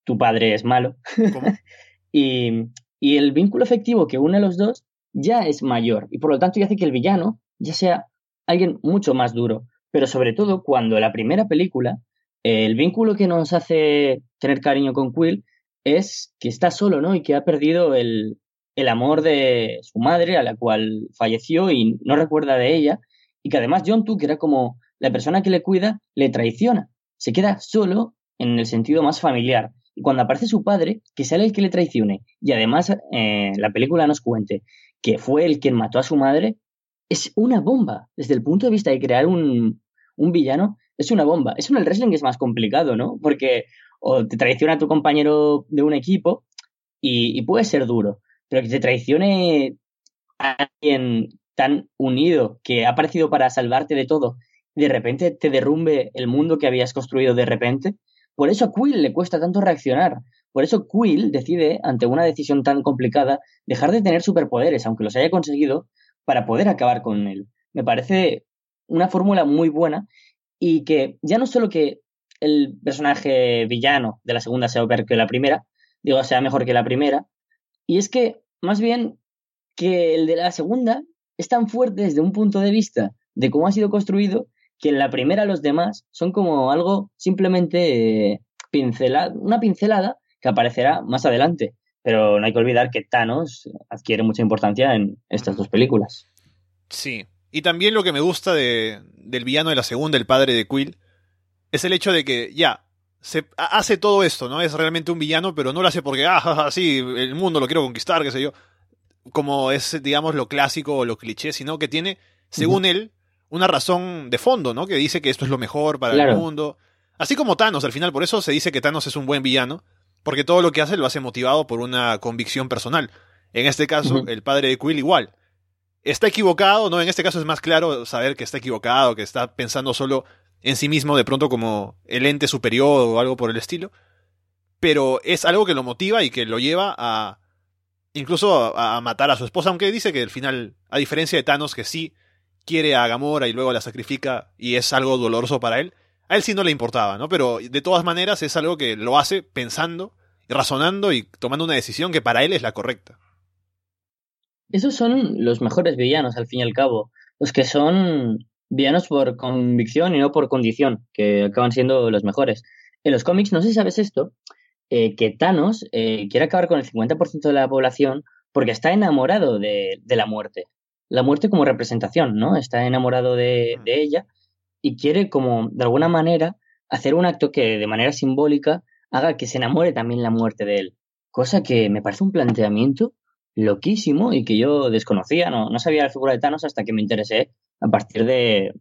tu padre es malo. y, y el vínculo efectivo que une a los dos ya es mayor y por lo tanto ya hace que el villano ya sea alguien mucho más duro, pero sobre todo cuando la primera película, el vínculo que nos hace tener cariño con Quill es que está solo, ¿no? Y que ha perdido el, el amor de su madre, a la cual falleció y no recuerda de ella, y que además John Tu, que era como la persona que le cuida, le traiciona. Se queda solo en el sentido más familiar. Y cuando aparece su padre, que sale el que le traicione, y además eh, la película nos cuente que fue el quien mató a su madre, es una bomba. Desde el punto de vista de crear un, villano, es una bomba. Eso en el wrestling es más complicado, ¿no? Porque o te traiciona tu compañero de un equipo y, puede ser duro, pero que te traicione a alguien tan unido que ha aparecido para salvarte de todo, de repente te derrumbe el mundo que habías construido de repente. Por eso a Quill le cuesta tanto reaccionar, Por eso Quill decide, ante una decisión tan complicada, dejar de tener superpoderes, aunque los haya conseguido, para poder acabar con él. Me parece una fórmula muy buena y que ya no solo que el personaje villano de la segunda sea peor que la primera, digo, sea mejor que la primera, y es que más bien que el de la segunda es tan fuerte desde un punto de vista de cómo ha sido construido que en la primera los demás son como algo simplemente eh, pincelada, una pincelada que aparecerá más adelante. Pero no hay que olvidar que Thanos adquiere mucha importancia en estas dos películas. Sí. Y también lo que me gusta de, del villano de la segunda, el padre de Quill, es el hecho de que ya, se hace todo esto, ¿no? Es realmente un villano, pero no lo hace porque, ah, sí, el mundo lo quiero conquistar, qué sé yo. Como es, digamos, lo clásico o lo cliché, sino que tiene, según él, una razón de fondo, ¿no? Que dice que esto es lo mejor para el mundo. Así como Thanos, al final, por eso se dice que Thanos es un buen villano, porque todo lo que hace lo hace motivado por una convicción personal. En este caso, el padre de Quill igual. Está equivocado, ¿no? En este caso es más claro saber que está equivocado, que está pensando solo en sí mismo de pronto como el ente superior o algo por el estilo. Pero es algo que lo motiva y que lo lleva a incluso a, matar a su esposa, aunque dice que al final, a diferencia de Thanos, que sí quiere a Gamora y luego la sacrifica y es algo doloroso para él, a él sí no le importaba, ¿no? Pero de todas maneras es algo que lo hace pensando, razonando y tomando una decisión que para él es la correcta. Esos son los mejores villanos, al fin y al cabo. Los que son villanos por convicción y no por condición, que acaban siendo los mejores. En los cómics, no sé si sabes esto, eh, que Thanos eh, quiere acabar con el 50% de la población porque está enamorado de, la muerte. La muerte como representación, ¿no? Está enamorado de, mm. de ella y quiere como, de alguna manera, hacer un acto que de manera simbólica haga que se enamore también la muerte de él. Cosa que me parece un planteamiento loquísimo y que yo desconocía, no, no sabía la figura de Thanos hasta que me interesé a partir de,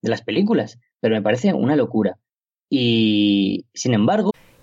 de las películas, pero me parece una locura. Y sin embargo,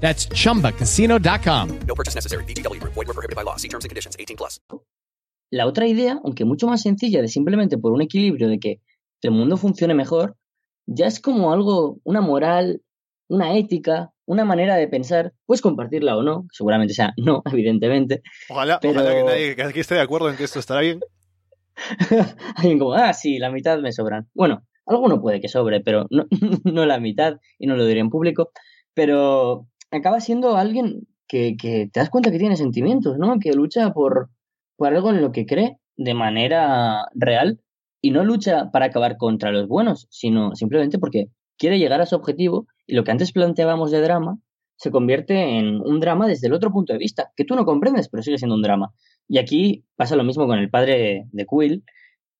That's chumbacasino.com. No purchase necessary. BGW. Void were prohibited by law. See terms and conditions 18 plus. La otra idea, aunque mucho más sencilla de simplemente por un equilibrio de que el mundo funcione mejor, ya es como algo, una moral, una ética, una manera de pensar, puedes compartirla o no, seguramente sea no, evidentemente. Ojalá, pero... ojalá que nadie que aquí esté de acuerdo en que esto estará bien. Alguien como, ah, sí, la mitad me sobran. Bueno, alguno puede que sobre, pero no, no la mitad, y no lo diré en público. Pero acaba siendo alguien que, que, te das cuenta que tiene sentimientos, ¿no? Que lucha por, por algo en lo que cree de manera real y no lucha para acabar contra los buenos, sino simplemente porque quiere llegar a su objetivo y lo que antes planteábamos de drama se convierte en un drama desde el otro punto de vista, que tú no comprendes, pero sigue siendo un drama. Y aquí pasa lo mismo con el padre de Quill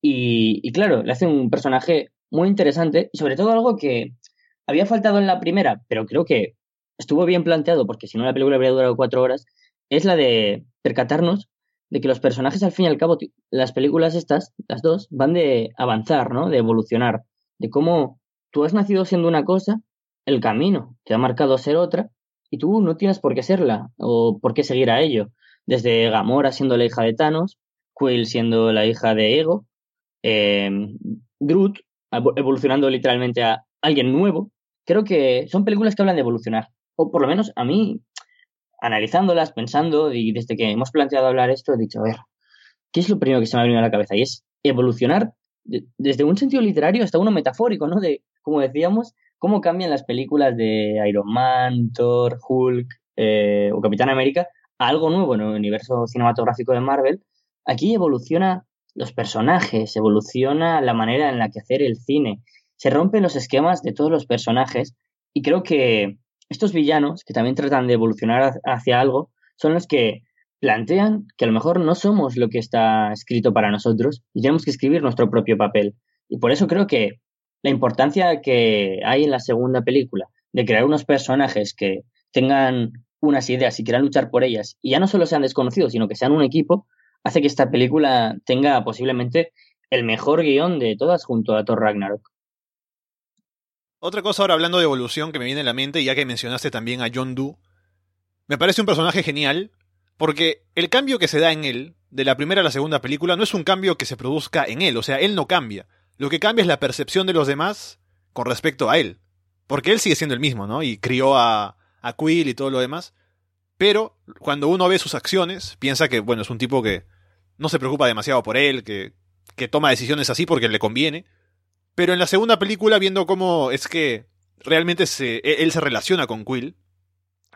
y, y claro, le hace un personaje muy interesante y sobre todo algo que había faltado en la primera, pero creo que estuvo bien planteado, porque si no la película habría durado cuatro horas, es la de percatarnos de que los personajes, al fin y al cabo, las películas estas, las dos, van de avanzar, ¿no? De evolucionar, de cómo tú has nacido siendo una cosa, el camino te ha marcado ser otra, y tú no tienes por qué serla o por qué seguir a ello. Desde Gamora siendo la hija de Thanos, Quill siendo la hija de Ego, eh, Groot evolucionando literalmente a alguien nuevo. Creo que son películas que hablan de evolucionar. O por lo menos a mí, analizándolas, pensando, y desde que hemos planteado hablar esto, he dicho, a ver, ¿qué es lo primero que se me ha venido a la cabeza? Y es evolucionar desde un sentido literario hasta uno metafórico, ¿no? De, como decíamos, cómo cambian las películas de Iron Man, Thor, Hulk eh, o Capitán América a algo nuevo en el universo cinematográfico de Marvel. Aquí evoluciona los personajes, evoluciona la manera en la que hacer el cine, se rompen los esquemas de todos los personajes y creo que estos villanos, que también tratan de evolucionar hacia algo, son los que plantean que a lo mejor no somos lo que está escrito para nosotros y tenemos que escribir nuestro propio papel. Y por eso creo que la importancia que hay en la segunda película de crear unos personajes que tengan unas ideas y quieran luchar por ellas y ya no solo sean desconocidos, sino que sean un equipo, hace que esta película tenga posiblemente el mejor guion de todas junto a Thor Ragnarok. Otra cosa ahora hablando de evolución que me viene a la mente, ya que mencionaste también a John Doe, me parece un personaje genial, porque el cambio que se da en él, de la primera a la segunda película, no es un cambio que se produzca en él, o sea, él no cambia. Lo que cambia es la percepción de los demás con respecto a él. Porque él sigue siendo el mismo, ¿no? Y crió a, a Quill y todo lo demás. Pero cuando uno ve sus acciones, piensa que, bueno, es un tipo que no se preocupa demasiado por él, que, que toma decisiones así porque le conviene. Pero en la segunda película, viendo cómo es que realmente se, e, él se relaciona con Quill,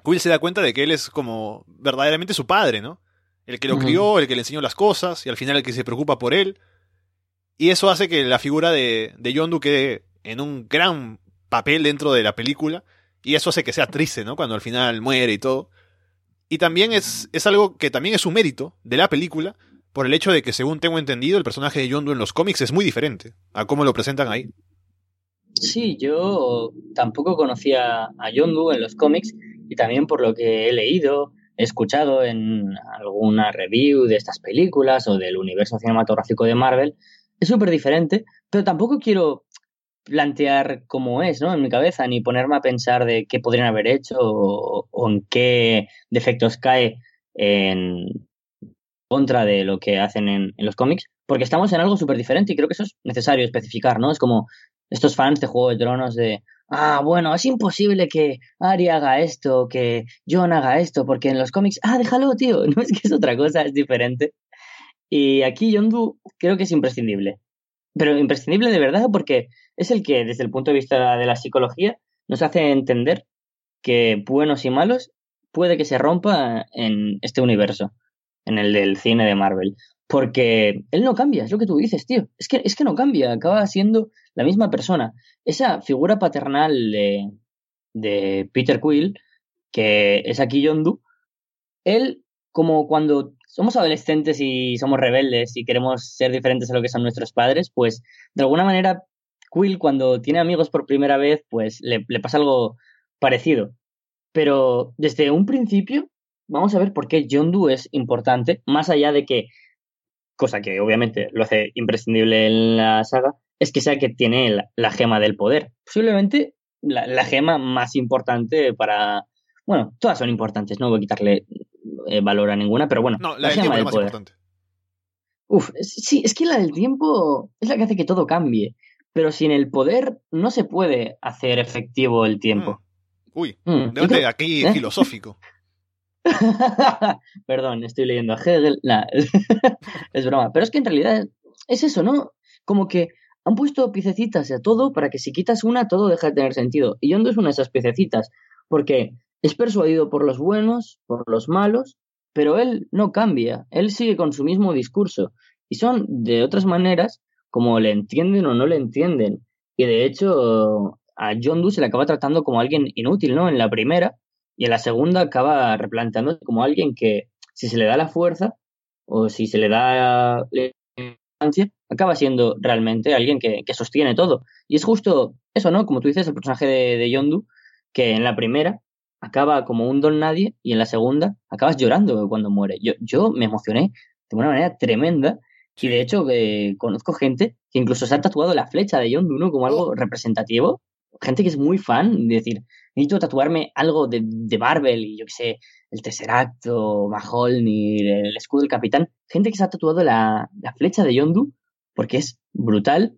Quill se da cuenta de que él es como verdaderamente su padre, ¿no? El que lo crió, el que le enseñó las cosas, y al final el que se preocupa por él. Y eso hace que la figura de, de Yondu quede en un gran papel dentro de la película, y eso hace que sea triste, ¿no? Cuando al final muere y todo. Y también es, es algo que también es un mérito de la película, por el hecho de que, según tengo entendido, el personaje de Yondu en los cómics es muy diferente a cómo lo presentan ahí. Sí, yo tampoco conocía a Yondu en los cómics y también por lo que he leído, he escuchado en alguna review de estas películas o del universo cinematográfico de Marvel, es súper diferente, pero tampoco quiero plantear cómo es, ¿no? En mi cabeza, ni ponerme a pensar de qué podrían haber hecho o, o en qué defectos cae en, contra de lo que hacen en, los cómics, porque estamos en algo súper diferente y creo que eso es necesario especificar, ¿no? Es como estos fans de Juego de Tronos de, ah, bueno, es imposible que Arya haga esto, que Jon haga esto, porque en los cómics, ah, déjalo, tío, no es que es otra cosa, es diferente. Y aquí Yondu creo que es imprescindible. Pero imprescindible de verdad porque es el que, desde el punto de vista de la psicología, nos hace entender que buenos y malos puede que se rompa en este universo en el del cine de Marvel. Porque él no cambia, es lo que tú dices, tío. Es que, es que no cambia, acaba siendo la misma persona. Esa figura paternal de, de Peter Quill, que es aquí Yondu, él, como cuando somos adolescentes y somos rebeldes y queremos ser diferentes a lo que son nuestros padres, pues de alguna manera Quill cuando tiene amigos por primera vez, pues le, le pasa algo parecido. Pero desde un principio vamos a ver por qué Yondu es importante, más allá de que, cosa que obviamente lo hace imprescindible en la saga, es que sea que tiene la, gema del poder. Posiblemente la, gema más importante para... Bueno, todas son importantes, no voy a quitarle eh, valor a ninguna, pero bueno, la, gema del poder. Importante. Uf, sí, es que la del tiempo es la que hace que todo cambie, pero sin el poder no se puede hacer efectivo el tiempo. Mm. Uy, mm, de aquí ¿eh? filosófico. Perdón, estoy leyendo a Hegel. es broma. Pero es que en realidad es eso, ¿no? Como que han puesto piececitas a todo para que si quitas una, todo deja de tener sentido. Y Yondo es una de esas piececitas, porque es persuadido por los buenos, por los malos, pero él no cambia, él sigue con su mismo discurso. Y son de otras maneras como le entienden o no le entienden. Y de hecho, a Doe se le acaba tratando como alguien inútil, ¿no? En la primera, y en la segunda acaba replanteándose como alguien que, si se le da la fuerza o si se le da la importancia, acaba siendo realmente alguien que, sostiene todo. Y es justo eso, ¿no? Como tú dices, el personaje de, de Yondu, que en la primera acaba como un don nadie y en la segunda acabas llorando cuando muere. Yo, yo me emocioné de una manera tremenda y de hecho eh, conozco gente que incluso se ha tatuado la flecha de Yondu, ¿no? Como algo representativo. gente que es muy fan, de decir, necesito tatuarme algo de, de Marvel, y yo qué sé, el Tesseract o Maholnir, el escudo del capitán. Gente que se ha tatuado la, la flecha de Yondu porque es brutal,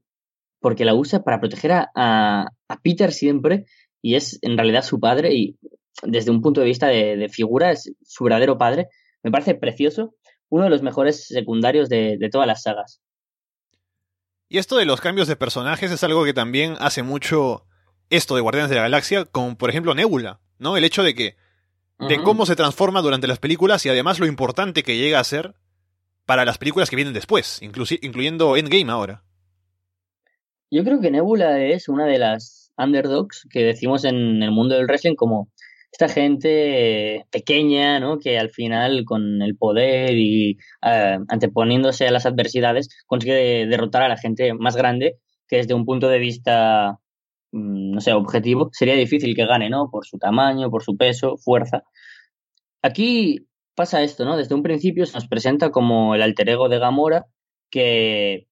porque la usa para proteger a, a, a Peter siempre, y es en realidad su padre, y desde un punto de vista de, de, figura, es su verdadero padre. Me parece precioso, uno de los mejores secundarios de, de, todas las sagas. Y esto de los cambios de personajes es algo que también hace mucho esto de Guardianes de la Galaxia, como por ejemplo Nebula, ¿no? El hecho de que. de uh -huh. cómo se transforma durante las películas y además lo importante que llega a ser para las películas que vienen después, incluyendo Endgame ahora. Yo creo que Nebula es una de las underdogs que decimos en el mundo del wrestling como esta gente pequeña, ¿no? Que al final con el poder y uh, anteponiéndose a las adversidades consigue derrotar a la gente más grande que desde un punto de vista no sé, objetivo, sería difícil que gane, ¿no? Por su tamaño, por su peso, fuerza. Aquí pasa esto, ¿no? Desde un principio se nos presenta como el alter ego de Gamora, que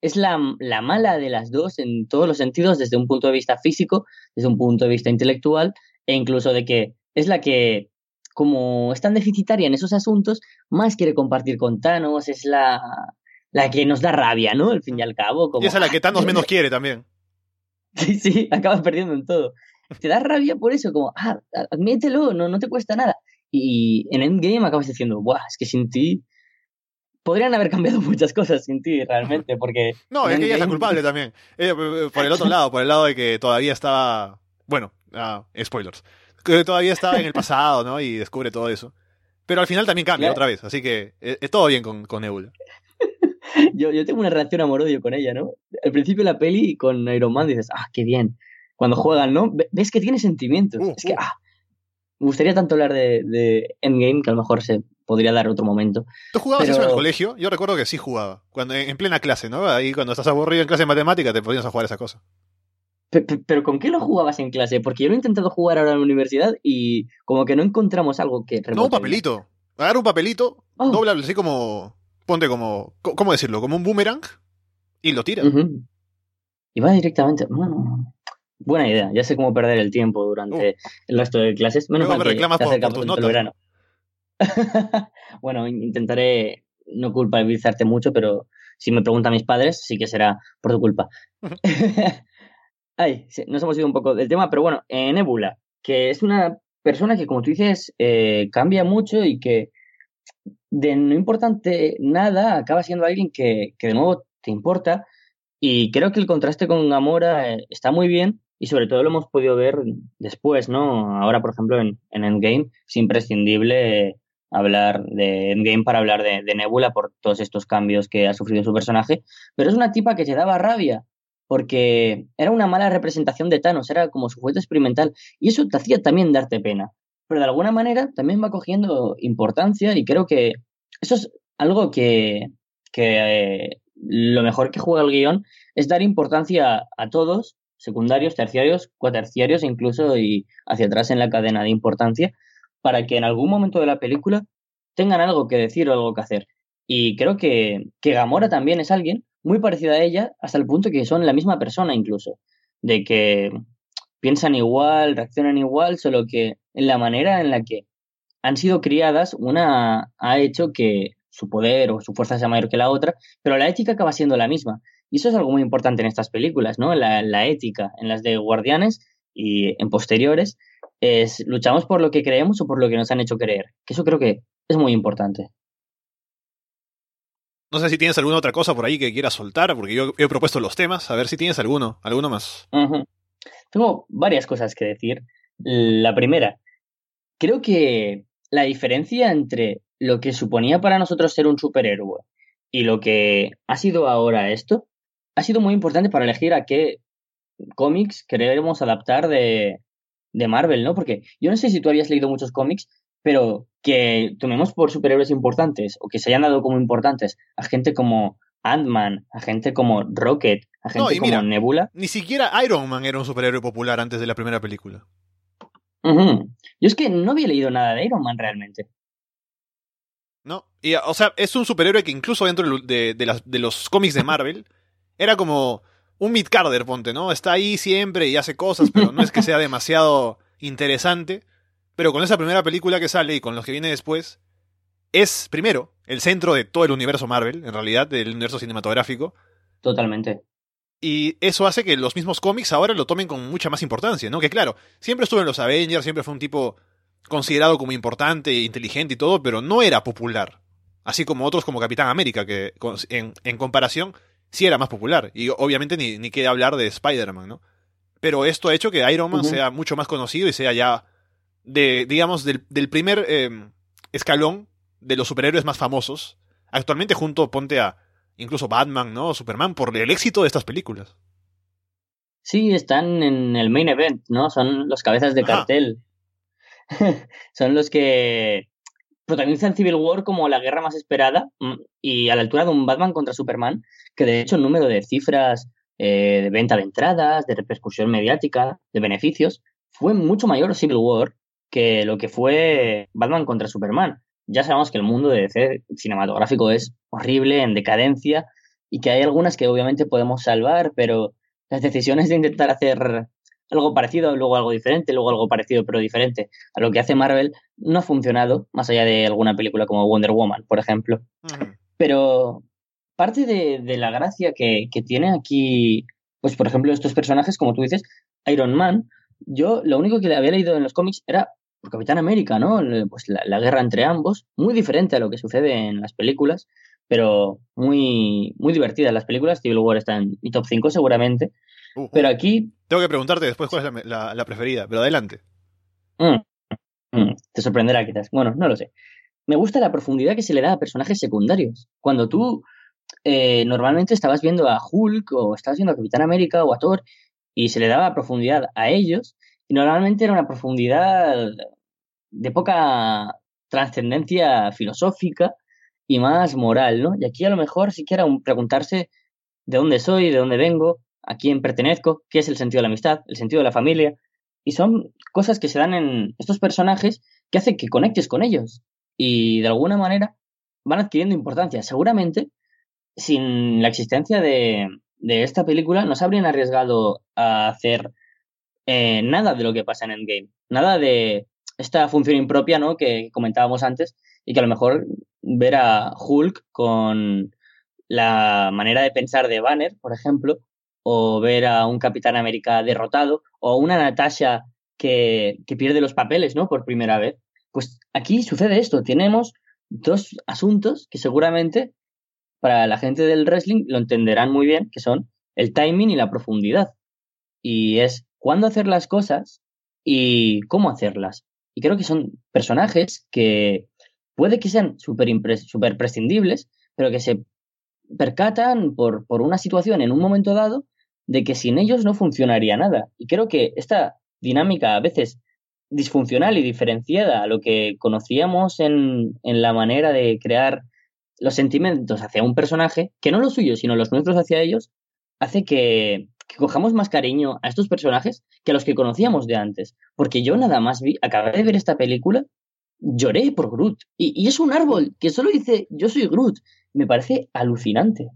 es la, la, mala de las dos en todos los sentidos, desde un punto de vista físico, desde un punto de vista intelectual, e incluso de que es la que, como es tan deficitaria en esos asuntos, más quiere compartir con Thanos, es la, la que nos da rabia, ¿no? Al fin y al cabo. Como, y esa es la que Thanos menos quiere también. Sí, sí, acabas perdiendo en todo. Te da rabia por eso, como, ah, admítelo, no, no te cuesta nada. Y en Endgame acabas diciendo, buah, es que sin ti podrían haber cambiado muchas cosas sin ti, realmente, porque... No, es que ella es la culpable también. Eh, por el otro lado, por el lado de que todavía estaba... Bueno, uh, spoilers. Que todavía estaba en el pasado, ¿no? Y descubre todo eso. Pero al final también cambia claro. otra vez, así que es, es todo bien con, con Nebula. Yo, yo tengo una reacción amor-odio con ella, ¿no? Al principio de la peli con Iron Man dices, ah, qué bien. Cuando juegan, ¿no? Ves que tiene sentimientos. Uh, es que, ah, me gustaría tanto hablar de, de, Endgame que a lo mejor se podría dar otro momento. ¿Tú jugabas pero... eso en el colegio? Yo recuerdo que sí jugaba. Cuando, en plena clase, ¿no? Ahí cuando estás aburrido en clase de matemática te ponías a jugar esa cosa. Pero, pero, ¿con qué lo jugabas en clase? Porque yo lo he intentado jugar ahora en la universidad y como que no encontramos algo que... No, un papelito. Agarra un papelito, oh. dobla así como... Ponte como... ¿Cómo decirlo? Como un boomerang y lo tira. Uh -huh. Y va directamente... Bueno, buena idea. Ya sé cómo perder el tiempo durante uh. el resto de clases. Menos Luego mal me reclamas por, por tus notas. Bueno, intentaré no culpabilizarte mucho, pero si me preguntan mis padres, sí que será por tu culpa. Ay, sí, nos hemos ido un poco del tema, pero bueno, eh, Nebula, que es una persona que, como tú dices, eh, cambia mucho y que de no importante nada acaba siendo alguien que, que, de nuevo te importa. Y creo que el contraste con Gamora eh, está muy bien y sobre todo lo hemos podido ver después, ¿no? Ahora, por ejemplo, en, en Endgame es imprescindible hablar de Endgame para hablar de, Nebula por todos estos cambios que ha sufrido su personaje, pero es una tipa que te daba rabia porque era una mala representación de Thanos, era como su juguete experimental y eso te hacía también darte pena, pero de alguna manera también va cogiendo importancia y creo que eso es algo que, que eh, lo mejor que juega el guion es dar importancia a todos, secundarios, terciarios, cuaterciarios incluso y hacia atrás en la cadena de importancia para que en algún momento de la película tengan algo que decir o algo que hacer. Y creo que, que Gamora también es alguien muy parecida a ella, hasta el punto que son la misma persona incluso, de que piensan igual, reaccionan igual, solo que en la manera en la que han sido criadas, una ha hecho que su poder o su fuerza sea mayor que la otra, pero la ética acaba siendo la misma. Y eso es algo muy importante en estas películas, ¿no? La, la ética, en las de Guardianes y en posteriores, es luchamos por lo que creemos o por lo que nos han hecho creer. Que eso creo que es muy importante. No sé si tienes alguna otra cosa por ahí que quieras soltar, porque yo he propuesto los temas. A ver si tienes alguno, alguno más. Uh -huh. Tengo varias cosas que decir. La primera, creo que la diferencia entre lo que suponía para nosotros ser un superhéroe y lo que ha sido ahora esto, ha sido muy importante para elegir a qué cómics queremos adaptar de, de Marvel, ¿no? Porque yo no sé si tú habías leído muchos cómics, pero que tomemos por superhéroes importantes o que se hayan dado como importantes a gente como Ant-Man, a gente como Rocket, a gente no, como mira, Nebula. Ni siquiera Iron Man era un superhéroe popular antes de la primera película. Uh -huh. Yo es que no había leído nada de Iron Man realmente. No, y, o sea, es un superhéroe que incluso dentro de, de, las, de los cómics de Marvel era como un Mid Carter, ponte, ¿no? Está ahí siempre y hace cosas, pero no es que sea demasiado interesante. Pero con esa primera película que sale y con los que viene después, es, primero, el centro de todo el universo Marvel, en realidad, del universo cinematográfico. Totalmente. Y eso hace que los mismos cómics ahora lo tomen con mucha más importancia, ¿no? Que claro, siempre estuvo en los Avengers, siempre fue un tipo considerado como importante inteligente y todo, pero no era popular. Así como otros como Capitán América, que en, en comparación sí era más popular. Y obviamente ni, ni queda hablar de Spider-Man, ¿no? Pero esto ha hecho que Iron Man sea mucho más conocido y sea ya de, digamos, del, del primer em, escalón de los superhéroes más famosos. Actualmente junto, ponte a incluso Batman, ¿no? Superman, por el éxito de estas películas. Sí, están en el main event, ¿no? Son los cabezas de cartel. Son los que protagonizan Civil War como la guerra más esperada mm, y a la altura de un Batman contra Superman, que de hecho el número de cifras eh, de venta de entradas, de repercusión mediática, de beneficios, fue mucho mayor Civil War que lo que fue Batman contra Superman. Ya sabemos que el mundo de DC cinematográfico es horrible, en decadencia, y que hay algunas que obviamente podemos salvar, pero las decisiones de intentar hacer algo parecido, luego algo diferente, luego algo parecido pero diferente a lo que hace Marvel, no ha funcionado, más allá de alguna película como Wonder Woman, por ejemplo. Pero parte de, de la gracia que, que, tiene aquí, pues por ejemplo, estos personajes, como tú dices, Iron Man, yo lo único que le había leído en los cómics era por Capitán América, ¿no? Pues la, guerra entre ambos, muy diferente a lo que sucede en las películas, pero muy, muy divertida. Las películas, Civil War está en mi top 5 seguramente, uh, uh. pero aquí... Tengo que preguntarte después cuál es la, preferida, pero adelante. Mm, mm, te sorprenderá quizás. Bueno, no lo sé. Me gusta la profundidad que se le da a personajes secundarios. Cuando tú eh, normalmente estabas viendo a Hulk o estabas viendo a Capitán América o a Thor y se le daba profundidad a ellos y normalmente era una profundidad de poca trascendencia filosófica y más moral, ¿no? Y aquí a lo mejor siquiera preguntarse de dónde soy, de dónde vengo, a quién pertenezco, qué es el sentido de la amistad, el sentido de la familia. Y son cosas que se dan en estos personajes que hacen que conectes con ellos. Y de alguna manera van adquiriendo importancia. Seguramente, sin la existencia de, de esta película no se habrían arriesgado a hacer eh, nada de lo que pasa en Endgame. Nada de esta función impropia ¿no? que comentábamos antes y que a lo mejor ver a Hulk con la manera de pensar de Banner, por ejemplo, o ver a un Capitán América derrotado, o una Natasha que, que pierde los papeles, ¿no? Por primera vez. Pues aquí sucede esto. Tenemos dos asuntos que seguramente para la gente del wrestling lo entenderán muy bien, que son el timing y la profundidad. Y es cuándo hacer las cosas y cómo hacerlas. Y creo que son personajes que puede que sean súper super prescindibles, pero que se percatan por, por una situación en un momento dado de que sin ellos no funcionaría nada. Y creo que esta dinámica a veces disfuncional y diferenciada a lo que conocíamos en, en la manera de crear los sentimientos hacia un personaje, que no los suyos, sino los nuestros hacia ellos, hace que, cojamos más cariño a estos personajes que a los que conocíamos de antes. Porque yo nada más vi, acabé de ver esta película, lloré por Groot. Y, y es un árbol que solo dice yo soy Groot. Me parece alucinante.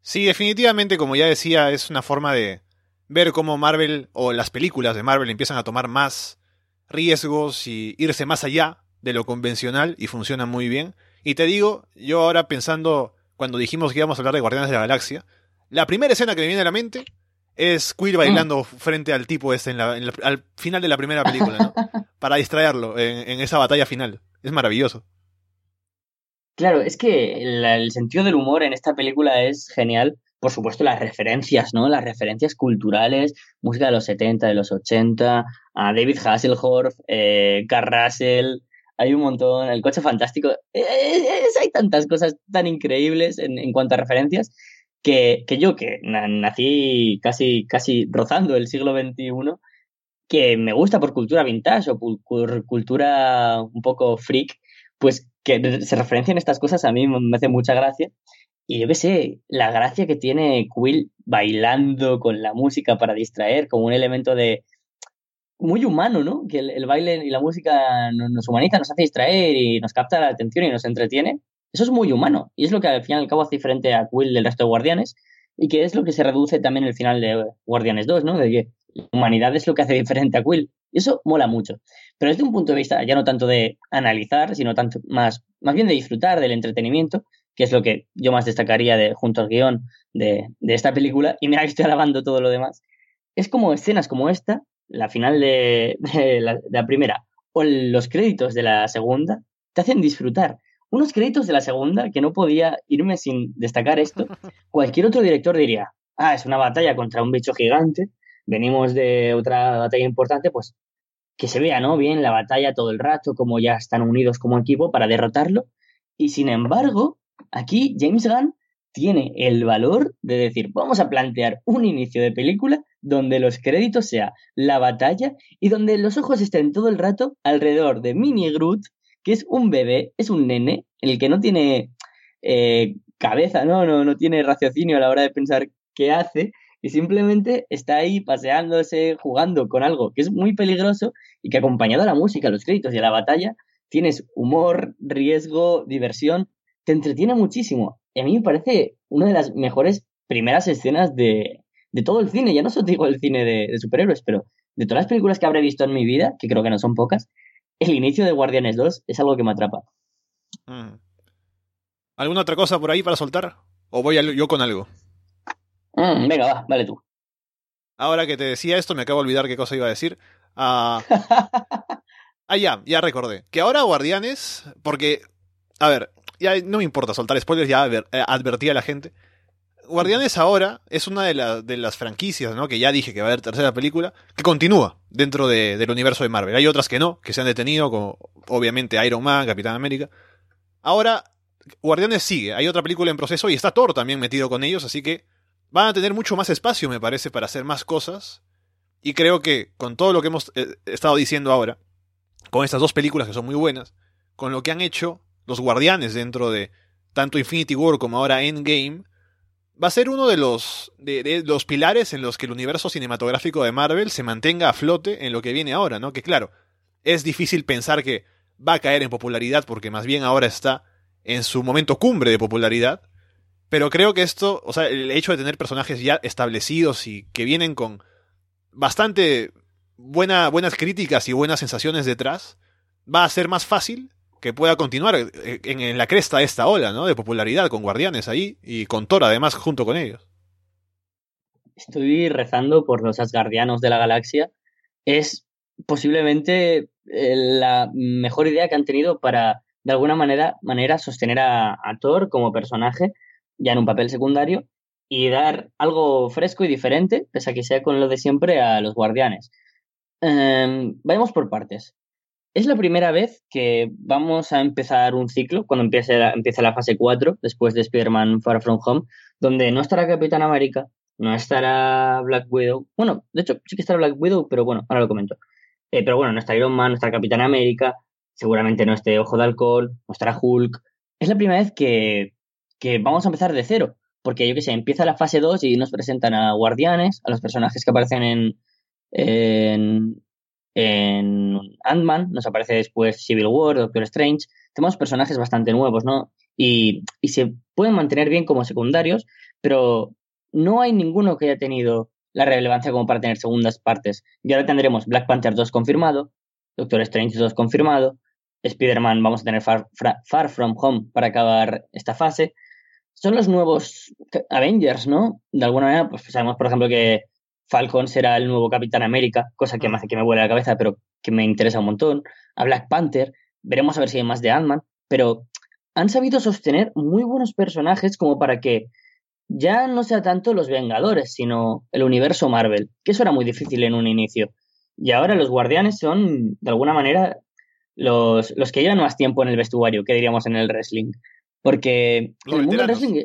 Sí, definitivamente, como ya decía, es una forma de ver cómo Marvel o las películas de Marvel empiezan a tomar más riesgos y irse más allá de lo convencional y funciona muy bien. Y te digo, yo ahora pensando, cuando dijimos que íbamos a hablar de Guardianes de la Galaxia, la primera escena que me viene a la mente es Quill bailando mm. frente al tipo este en al final de la primera película, ¿no? Para distraerlo en, esa batalla final. Es maravilloso. Claro, es que el, sentido del humor en esta película es genial. Por supuesto, las referencias, ¿no? Las referencias culturales, música de los 70, de los 80, a David Hasselhoff, eh, Carl Russell, hay un montón, el coche fantástico, hay tantas cosas tan increíbles en, cuanto a referencias que, que yo, que nací casi, casi rozando el siglo XXI, que me gusta por cultura vintage o por cultura un poco freak, pues que se referencien estas cosas a mí me hace mucha gracia. Y yo qué sé, la gracia que tiene Quill bailando con la música para distraer como un elemento de, muy humano, ¿no? Que el, baile y la música nos humaniza, nos hace distraer y nos capta la atención y nos entretiene. Eso es muy humano y es lo que al fin y al cabo hace diferente a Quill del resto de guardianes. y que es lo que se reduce también en el final de Guardianes 2, ¿no? De que la humanidad es lo que hace diferente a Quill. Y eso mola mucho. Pero desde un punto de vista ya no tanto de analizar, sino tanto más, más bien de disfrutar del entretenimiento, que es lo que yo más destacaría de, junto al guion de, de esta película, y mira que estoy alabando todo lo demás, es como escenas como esta, la final de, la, de la primera, o los créditos de la segunda, te hacen disfrutar. Unos créditos de la segunda que no podía irme sin destacar esto. Cualquier otro director diría, ah, es una batalla contra un bicho gigante, venimos de otra batalla importante, pues que se vea, ¿no? Bien la batalla todo el rato, como ya están unidos como equipo para derrotarlo. Y sin embargo, aquí James Gunn tiene el valor de decir, vamos a plantear un inicio de película donde los créditos sea la batalla y donde los ojos estén todo el rato alrededor de Mini Groot, que es un bebé, es un nene, en el que no tiene eh, cabeza, ¿no? ¿no? No tiene raciocinio a la hora de pensar qué hace, y simplemente está ahí paseándose, jugando con algo que es muy peligroso y que acompañado a la música, a los créditos y a la batalla, tienes humor, riesgo, diversión, te entretiene muchísimo. Y a mí me parece una de las mejores primeras escenas de, de todo el cine, ya no solo digo el cine de, de, superhéroes, pero de todas las películas que habré visto en mi vida, que creo que no son pocas, el inicio de Guardianes 2 es algo que me atrapa. Mm. ¿Alguna otra cosa por ahí para soltar? ¿O voy yo con algo? Mm, venga, va, vale tú. Ahora que te decía esto, me acabo de olvidar qué cosa iba a decir. Ah, ah ya, ya recordé. Que ahora Guardianes, porque, a ver, ya no me importa soltar spoilers, ya eh, advertí a la gente. Guardianes ahora es una de, de, las franquicias, ¿no? Que ya dije que va a haber tercera película, que continúa dentro de, del universo de Marvel. Hay otras que no, que se han detenido, como obviamente Iron Man, Capitán América. Ahora, Guardianes sigue, hay otra película en proceso y está Thor también metido con ellos, así que van a tener mucho más espacio, me parece, para hacer más cosas. Y creo que con todo lo que hemos eh, estado diciendo ahora, con estas dos películas que son muy buenas, con lo que han hecho los guardianes dentro de tanto Infinity War como ahora Endgame, va a ser uno de los, de, los pilares en los que el universo cinematográfico de Marvel se mantenga a flote en lo que viene ahora, ¿no? Que claro, es difícil pensar que va a caer en popularidad porque más bien ahora está en su momento cumbre de popularidad, pero creo que esto, o sea, el hecho de tener personajes ya establecidos y que vienen con bastante buena, buenas críticas y buenas sensaciones detrás, va a ser más fácil que pueda continuar eh, en, la cresta de esta ola, ¿no? De popularidad con Guardianes ahí y con Thor además junto con ellos. Estoy rezando por los Asgardianos de la galaxia. Es posiblemente eh, la mejor idea que han tenido para, de alguna manera, manera sostener a, Thor como personaje ya en un papel secundario, y dar algo fresco y diferente, pese a que sea con lo de siempre, a los guardianes. Eh, vayamos por partes. Es la primera vez que vamos a empezar un ciclo, cuando empiece la, empieza la fase 4, después de Spider-Man Far From Home, donde no estará Capitán América, no estará Black Widow. Bueno, de hecho, sí que estará Black Widow, pero bueno, ahora lo comento. Eh, pero bueno, no está Iron Man, no estará Capitán América, seguramente no esté Ojo de Alcohol, no estará Hulk. Es la primera vez que que vamos a empezar de cero. Porque yo que sé, empieza la fase 2 y nos presentan a guardianes, a los personajes que aparecen en, en, en Ant-Man, nos aparece después Civil War, Doctor Strange. Tenemos personajes bastante nuevos, ¿no? Y, y se pueden mantener bien como secundarios, pero no hay ninguno que haya tenido la relevancia como para tener segundas partes. Y ahora tendremos Black Panther 2 confirmado, Doctor Strange 2 confirmado, Spider-Man vamos a tener Far, Far, From Home para acabar esta fase son los nuevos Avengers, ¿no? De alguna manera, pues sabemos, por ejemplo, que Falcon será el nuevo Capitán América, cosa que me hace que me vuele la cabeza, pero que me interesa un montón. A Black Panther, veremos a ver si hay más de Ant-Man, pero han sabido sostener muy buenos personajes como para que ya no sea tanto los Vengadores, sino el universo Marvel, que eso era muy difícil en un inicio. Y ahora los Guardianes son, de alguna manera, los, los que llevan más tiempo en el vestuario, que diríamos en el wrestling. Porque los el mundo del wrestling,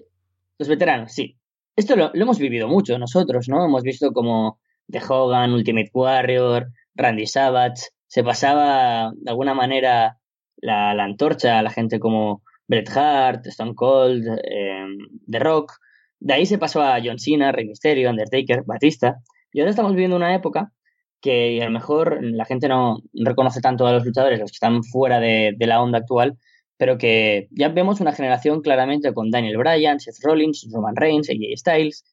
los veteranos, sí. Esto lo, hemos vivido mucho nosotros, ¿no? Hemos visto como The Hogan, Ultimate Warrior, Randy Savage, se pasaba de alguna manera la, la antorcha a la gente como Bret Hart, Stone Cold, eh, The Rock. De ahí se pasó a John Cena, Rey Mysterio, Undertaker, Batista. Y ahora estamos viviendo una época que a lo mejor la gente no reconoce tanto a los luchadores, los que están fuera de la onda actual, pero que ya vemos una generación claramente con Daniel Bryan, Seth Rollins, Roman Reigns, AJ Styles,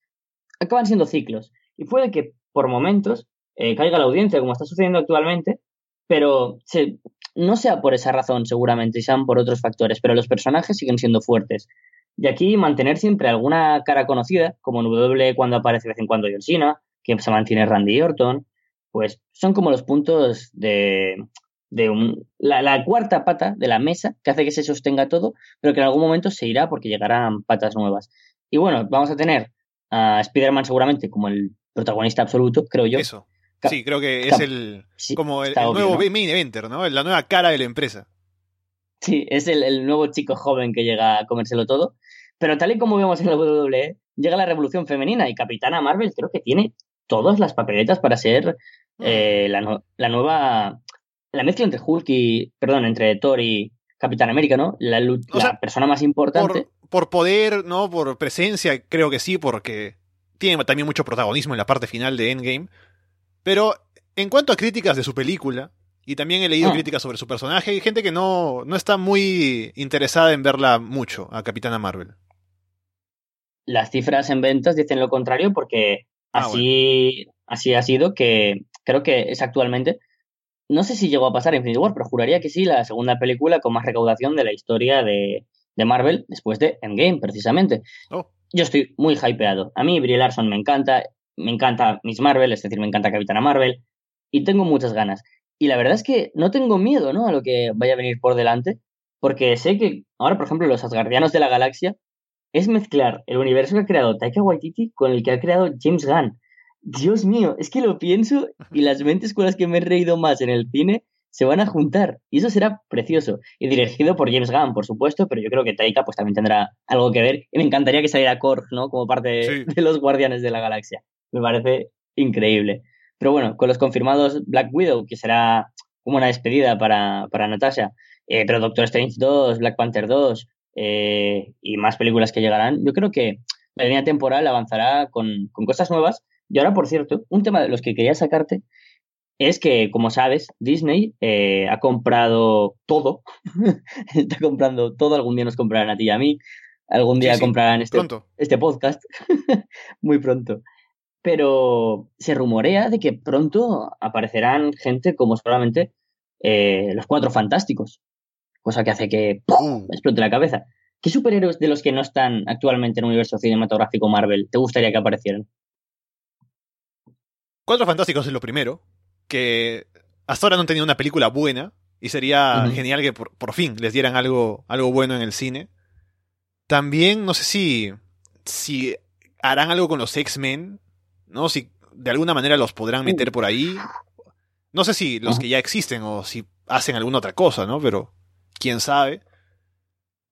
acaban siendo ciclos. Y puede que por momentos eh, caiga la audiencia, como está sucediendo actualmente, pero no sea por esa razón seguramente, sean por otros factores, pero los personajes siguen siendo fuertes. Y aquí mantener siempre alguna cara conocida, como en W cuando aparece de vez en cuando John Cena, que se mantiene Randy Orton, pues son como los puntos de, de un, la, cuarta pata de la mesa que hace que se sostenga todo, pero que en algún momento se irá porque llegarán patas nuevas. Y bueno, vamos a tener a Spider-Man seguramente como el protagonista absoluto, creo yo. Eso. Sí, creo que es el como el, nuevo main eventer, ¿no? La nueva cara de la empresa. Sí, es el, nuevo chico joven que llega a comérselo todo. Pero tal y como vemos en la WWE, llega la revolución femenina y Capitana Marvel creo que tiene todas las papeletas para ser mm. eh, la, la, nueva. La mezcla entre Hulk y. Perdón, entre Thor y Capitán América, ¿no? La, persona más importante. Por, por, poder, ¿no? Por presencia, creo que sí, porque tiene también mucho protagonismo en la parte final de Endgame. Pero en cuanto a críticas de su película, y también he leído ah. críticas sobre su personaje, hay gente que no, no está muy interesada en verla mucho a Capitana Marvel. Las cifras en ventas dicen lo contrario porque ah, así, así ha sido que creo que es actualmente, no sé si llegó a pasar Infinity War, pero juraría que sí, la segunda película con más recaudación de la historia de, de Marvel después de Endgame, precisamente. Oh. Yo estoy muy hypeado. A mí Brie Larson me encanta, me encanta Miss Marvel, es decir, me encanta Capitana Marvel, y tengo muchas ganas. Y la verdad es que no tengo miedo, ¿no? A lo que vaya a venir por delante, porque sé que ahora, por ejemplo, los Asgardianos de la Galaxia es mezclar el universo que ha creado Taika Waititi con el que ha creado James Gunn. Dios mío, es que lo pienso y las mentes con las que me he reído más en el cine se van a juntar y eso será precioso. Y dirigido por James Gunn, por supuesto, pero yo creo que Taika pues también tendrá algo que ver y me encantaría que saliera Korg, ¿no? Como parte de los Guardianes de la Galaxia. Me parece increíble. Pero bueno, con los confirmados Black Widow, que será como una despedida para, para Natasha, eh, pero Doctor Strange 2, Black Panther 2 eh, y más películas que llegarán, yo creo que la línea temporal avanzará con, con cosas nuevas. Y ahora, por cierto, un tema de los que quería sacarte es que, como sabes, Disney eh, ha comprado todo. Está comprando todo. Algún día nos comprarán a ti y a mí. Algún día comprarán este, este podcast. Muy pronto pero se rumorea de que pronto aparecerán gente como solamente eh, los Cuatro Fantásticos, cosa que hace que ¡pum! explote la cabeza. ¿Qué superhéroes de los que no están actualmente en el universo cinematográfico Marvel te gustaría que aparecieran? Cuatro Fantásticos es lo primero, que hasta ahora no han tenido una película buena y sería genial que por, por, fin les dieran algo, algo bueno en el cine. También no sé si, si harán algo con los X-Men, ¿no? Si de alguna manera los podrán meter por ahí. No sé si los que ya existen o si hacen alguna otra cosa, ¿no? Pero quién sabe.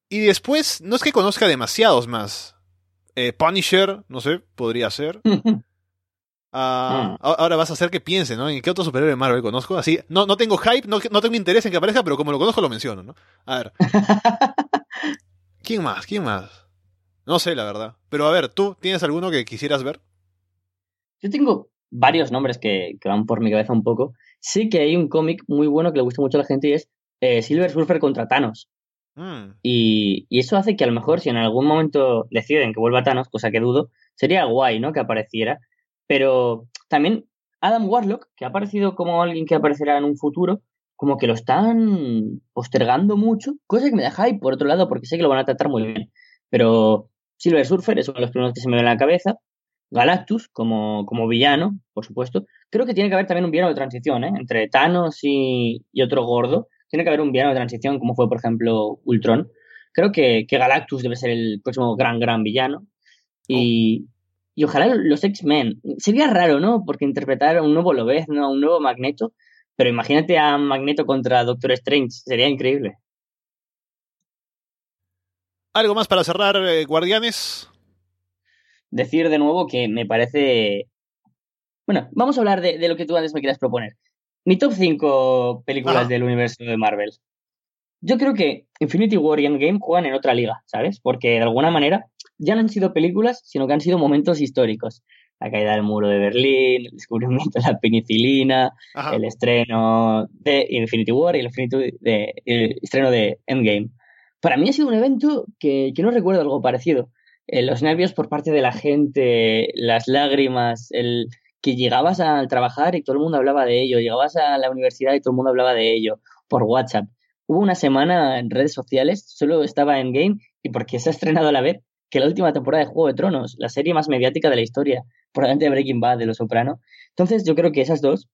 Y después, no es que conozca demasiados más. Eh, Punisher, no sé, podría ser. Ah, ahora vas a hacer que piense, ¿no? ¿En qué otro superhéroe de Marvel conozco? Así, no, no tengo hype, no, no tengo interés en que aparezca, pero como lo conozco lo menciono, ¿no? A ver. ¿Quién más? ¿Quién más? No sé, la verdad. Pero a ver, ¿tú tienes alguno que quisieras ver? Yo tengo varios nombres que, van por mi cabeza un poco. Sí que hay un cómic muy bueno que le gusta mucho a la gente y es eh, Silver Surfer contra Thanos. Mm. Y, eso hace que a lo mejor si en algún momento deciden que vuelva Thanos, cosa que dudo, sería guay, ¿no? Que apareciera. Pero también Adam Warlock, que ha aparecido como alguien que aparecerá en un futuro, como que lo están postergando mucho, cosa que me deja ahí por otro lado porque sé que lo van a tratar muy bien. Pero Silver Surfer es uno de los primeros que se me ven en la cabeza. Galactus como, como villano, por supuesto. Creo que tiene que haber también un villano de transición, ¿eh? Entre Thanos y, otro gordo. Tiene que haber un villano de transición, como fue, por ejemplo, Ultron. Creo que, que Galactus debe ser el próximo gran, gran villano. Y, y ojalá los X-Men. Sería raro, ¿no? Porque interpretar a un nuevo Lobezno, a un nuevo Magneto. Pero imagínate a Magneto contra Doctor Strange. Sería increíble. ¿Algo más para cerrar, eh, Guardianes? decir de nuevo que me parece... Bueno, vamos a hablar de, lo que tú antes me quieras proponer. Mi top 5 películas del universo de Marvel. Yo creo que Infinity War y Endgame juegan en otra liga, ¿sabes? Porque de alguna manera ya no han sido películas, sino que han sido momentos históricos. La caída del muro de Berlín, el descubrimiento de la penicilina, el estreno de Infinity War y el, estreno de Endgame. Para mí ha sido un evento que, que no recuerdo algo parecido. eh, los nervios por parte de la gente, las lágrimas, el que llegabas a trabajar y todo el mundo hablaba de ello, llegabas a la universidad y todo el mundo hablaba de ello por WhatsApp. Hubo una semana en redes sociales, solo estaba en game y porque se ha estrenado a la vez que la última temporada de Juego de Tronos, la serie más mediática de la historia, probablemente de Breaking Bad, de Los Soprano. Entonces yo creo que esas dos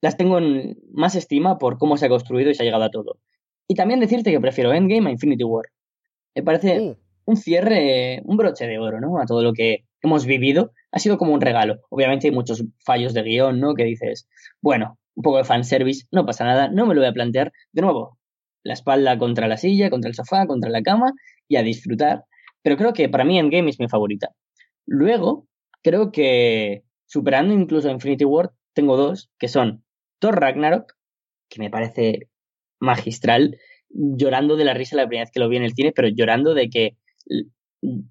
las tengo en más estima por cómo se ha construido y se ha llegado a todo. Y también decirte que prefiero Endgame a Infinity War. Me parece un cierre, un broche de oro, ¿no? A todo lo que hemos vivido. Ha sido como un regalo. Obviamente hay muchos fallos de guion, ¿no? Que dices, bueno, un poco de fanservice, no pasa nada, no me lo voy a plantear. De nuevo, la espalda contra la silla, contra el sofá, contra la cama y a disfrutar. Pero creo que para mí Endgame es mi favorita. Luego, creo que superando incluso Infinity War, tengo dos, que son Thor Ragnarok, que me parece magistral, llorando de la risa la primera vez que lo vi en el cine, pero llorando de que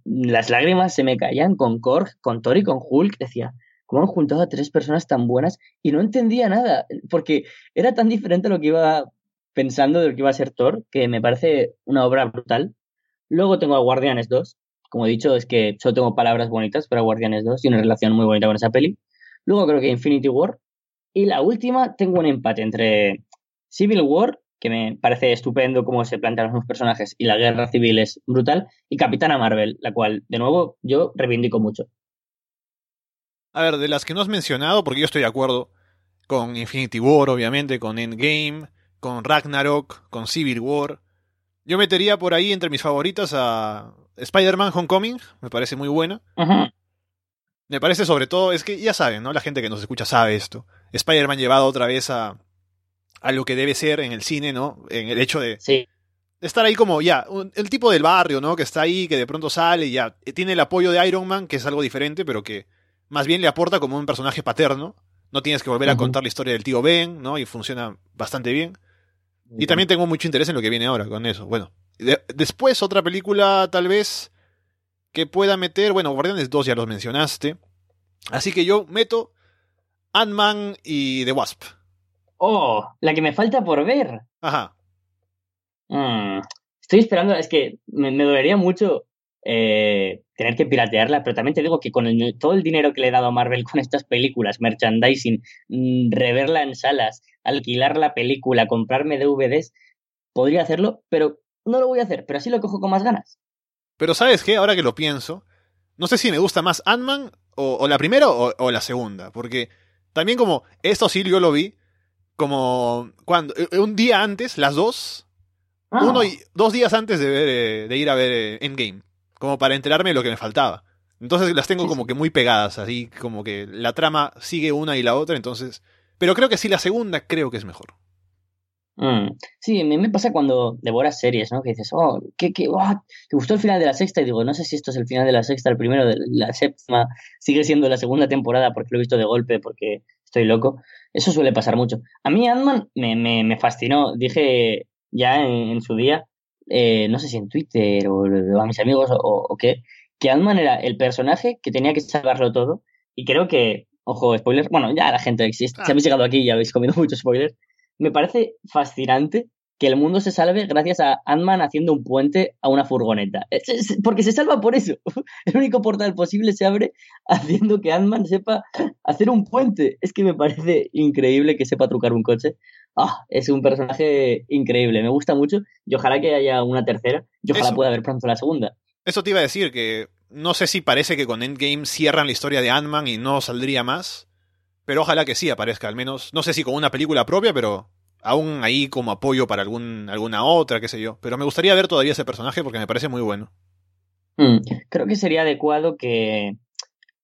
las lágrimas se me caían con Korg, con Thor y con Hulk. Decía, ¿cómo han juntado a tres personas tan buenas? Y no entendía nada, porque era tan diferente a lo que iba pensando de lo que iba a ser Thor, que me parece una obra brutal. Luego tengo a Guardianes 2. Como he dicho, es que solo tengo palabras bonitas para Guardianes 2 y una relación muy bonita con esa peli. Luego creo que Infinity War. Y la última, tengo un empate entre Civil War que me parece estupendo cómo se plantean los personajes y la guerra civil es brutal, y Capitana Marvel, la cual, de nuevo, yo reivindico mucho. A ver, de las que no has mencionado, porque yo estoy de acuerdo con Infinity War, obviamente, con Endgame, con Ragnarok, con Civil War. Yo metería por ahí entre mis favoritas a Spider-Man Homecoming, me parece muy buena. Me parece sobre todo, es que ya saben, ¿no? La gente que nos escucha sabe esto. Spider-Man llevado otra vez a, a lo que debe ser en el cine, ¿no? En el hecho de, estar ahí como ya, el tipo del barrio, ¿no? Que está ahí, que de pronto sale y ya eh, tiene el apoyo de Iron Man, que es algo diferente, pero que más bien le aporta como un personaje paterno. No tienes que volver a contar la historia del tío Ben, ¿no? Y funciona bastante bien. Y también tengo mucho interés en lo que viene ahora con eso. Bueno, después otra película tal vez que pueda meter, bueno, Guardianes 2 ya los mencionaste. Así que yo meto Ant-Man y The Wasp. Oh, la que me falta por ver. Ajá. Mm, estoy esperando, es que me, dolería mucho eh, tener que piratearla, pero también te digo que con todo el dinero que le he dado a Marvel con estas películas, merchandising, mm, reverla en salas, alquilar la película, comprarme DVDs, podría hacerlo, pero no lo voy a hacer, pero así lo cojo con más ganas. Pero ¿sabes qué? Ahora que lo pienso, no sé si me gusta más Ant-Man o, la primera o, o, la segunda, porque también como esto sí yo lo vi, como cuando eh, un día antes, las dos, ah. uno y dos días antes de ver, eh, de ir a ver eh, Endgame, como para enterarme de lo que me faltaba. Entonces las tengo como que muy pegadas, así como que la trama sigue una y la otra, entonces. Pero creo que sí, la segunda creo que es mejor. Mm. Sí, me pasa cuando devoras series, ¿no? Que dices, oh, ¿qué, qué, ¿te gustó el final de la sexta? Y digo, no sé si esto es el final de la sexta, el primero de la séptima, sigue siendo la segunda temporada porque lo he visto de golpe, porque estoy loco. Eso suele pasar mucho. A mí Ant-Man me, me, fascinó. Dije ya en, su día, eh, no sé si en Twitter o, a mis amigos o, qué, que Ant-Man era el personaje que tenía que salvarlo todo. Y creo que, ojo, spoilers, bueno, ya la gente existe. Si habéis llegado aquí y habéis comido muchos spoilers. Me parece fascinante que el mundo se salve gracias a Ant-Man haciendo un puente a una furgoneta. porque se salva por eso. El único portal posible se abre haciendo que Ant-Man sepa hacer un puente. Es que me parece increíble que sepa trucar un coche. Ah, es un personaje increíble. Me gusta mucho y ojalá que haya una tercera y ojalá pueda haber pronto la segunda. Eso te iba a decir que no sé si parece que con Endgame cierran la historia de Ant-Man y no saldría más. Pero ojalá que sí aparezca, al menos. No sé si con una película propia, pero aún ahí como apoyo para algún, alguna otra, qué sé yo. Pero me gustaría ver todavía ese personaje porque me parece muy bueno. Mm, creo que sería adecuado que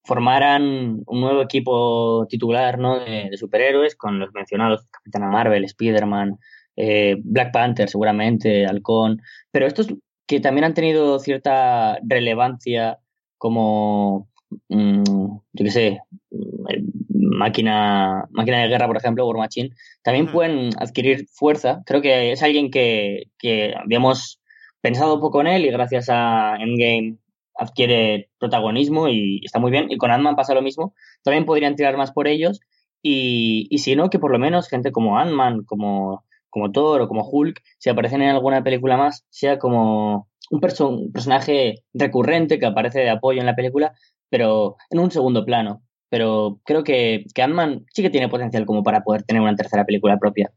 formaran un nuevo equipo titular ¿no? de, superhéroes con los mencionados Capitana Marvel, Spider-Man, eh, Black Panther seguramente, Halcón, pero estos que también han tenido cierta relevancia como, mm, yo qué sé, máquina, máquina de guerra, por ejemplo, War Machine, también pueden adquirir fuerza. Creo que es alguien que, que habíamos pensado un poco en él y gracias a Endgame adquiere protagonismo y está muy bien. Y con Ant-Man pasa lo mismo. También podrían tirar más por ellos. Y, y si no, que por lo menos gente como Ant-Man, como, como Thor o como Hulk, si aparecen en alguna película más, sea como un, personaje recurrente que aparece de apoyo en la película, pero en un segundo plano. Pero creo que, que Ant-Man sí que tiene potencial como para poder tener una tercera película propia.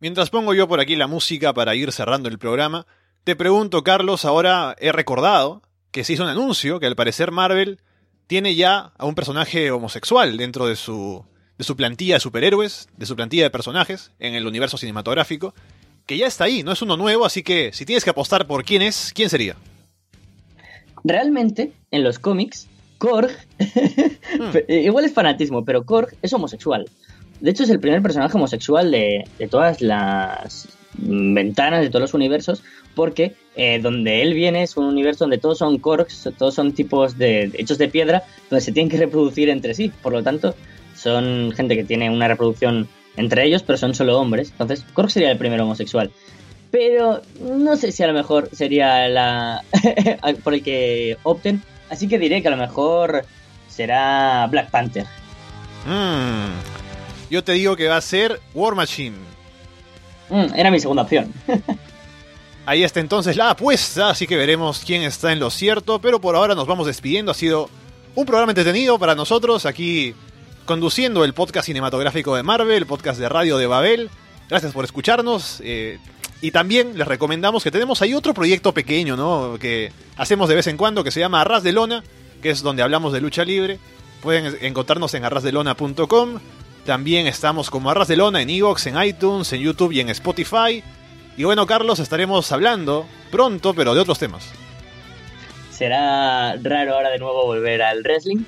Mientras pongo yo por aquí la música para ir cerrando el programa, te pregunto, Carlos, ahora he recordado que se hizo un anuncio que al parecer Marvel tiene ya a un personaje homosexual dentro de su, de su plantilla de superhéroes, de su plantilla de personajes en el universo cinematográfico, que ya está ahí, no es uno nuevo, así que si tienes que apostar por quién es, ¿quién sería? Realmente, en los cómics, Korg, hmm. igual es fanatismo, pero Korg es homosexual. De hecho, es el primer personaje homosexual de, de todas las ventanas, de todos los universos, porque eh, donde él viene es un universo donde todos son Korgs, todos son tipos de hechos de piedra, donde se tienen que reproducir entre sí. Por lo tanto, son gente que tiene una reproducción entre ellos, pero son solo hombres. Entonces, Korg sería el primer homosexual. Pero no sé si a lo mejor sería la por el que opten. Así que diré que a lo mejor será Black Panther. Mm. Yo te digo que va a ser War Machine. Mm, era mi segunda opción. Ahí está entonces la apuesta, así que veremos quién está en lo cierto, pero por ahora nos vamos despidiendo. Ha sido un programa entretenido para nosotros aquí conduciendo el podcast cinematográfico de Marvel, el podcast de radio de Babel. Gracias por escucharnos. Eh, y también les recomendamos que tenemos ahí otro proyecto pequeño, ¿no? Que hacemos de vez en cuando, que se llama Arras de Lona, que es donde hablamos de lucha libre. Pueden encontrarnos en arrasdelona.com. También estamos como Arras de Lona en Evox, en iTunes, en YouTube y en Spotify. Y bueno, Carlos, estaremos hablando pronto, pero de otros temas. Será raro ahora de nuevo volver al wrestling,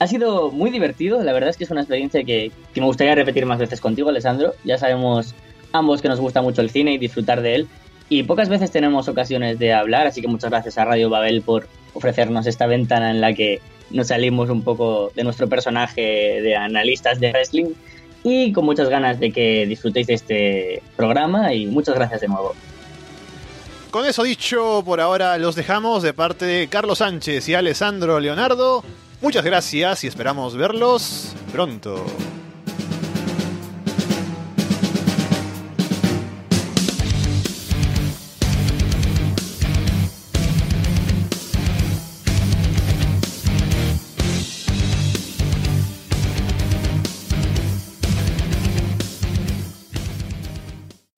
ha sido muy divertido, la verdad es que es una experiencia que, me gustaría repetir más veces contigo, Alessandro. Ya sabemos ambos que nos gusta mucho el cine y disfrutar de él. Y pocas veces tenemos ocasiones de hablar, así que muchas gracias a Radio Babel por ofrecernos esta ventana en la que nos salimos un poco de nuestro personaje de analistas de wrestling y con muchas ganas de que disfrutéis de este programa y muchas gracias de nuevo. Con eso dicho, por ahora los dejamos de parte de Carlos Sánchez y Alessandro Leonardo. Muchas gracias y esperamos verlos pronto.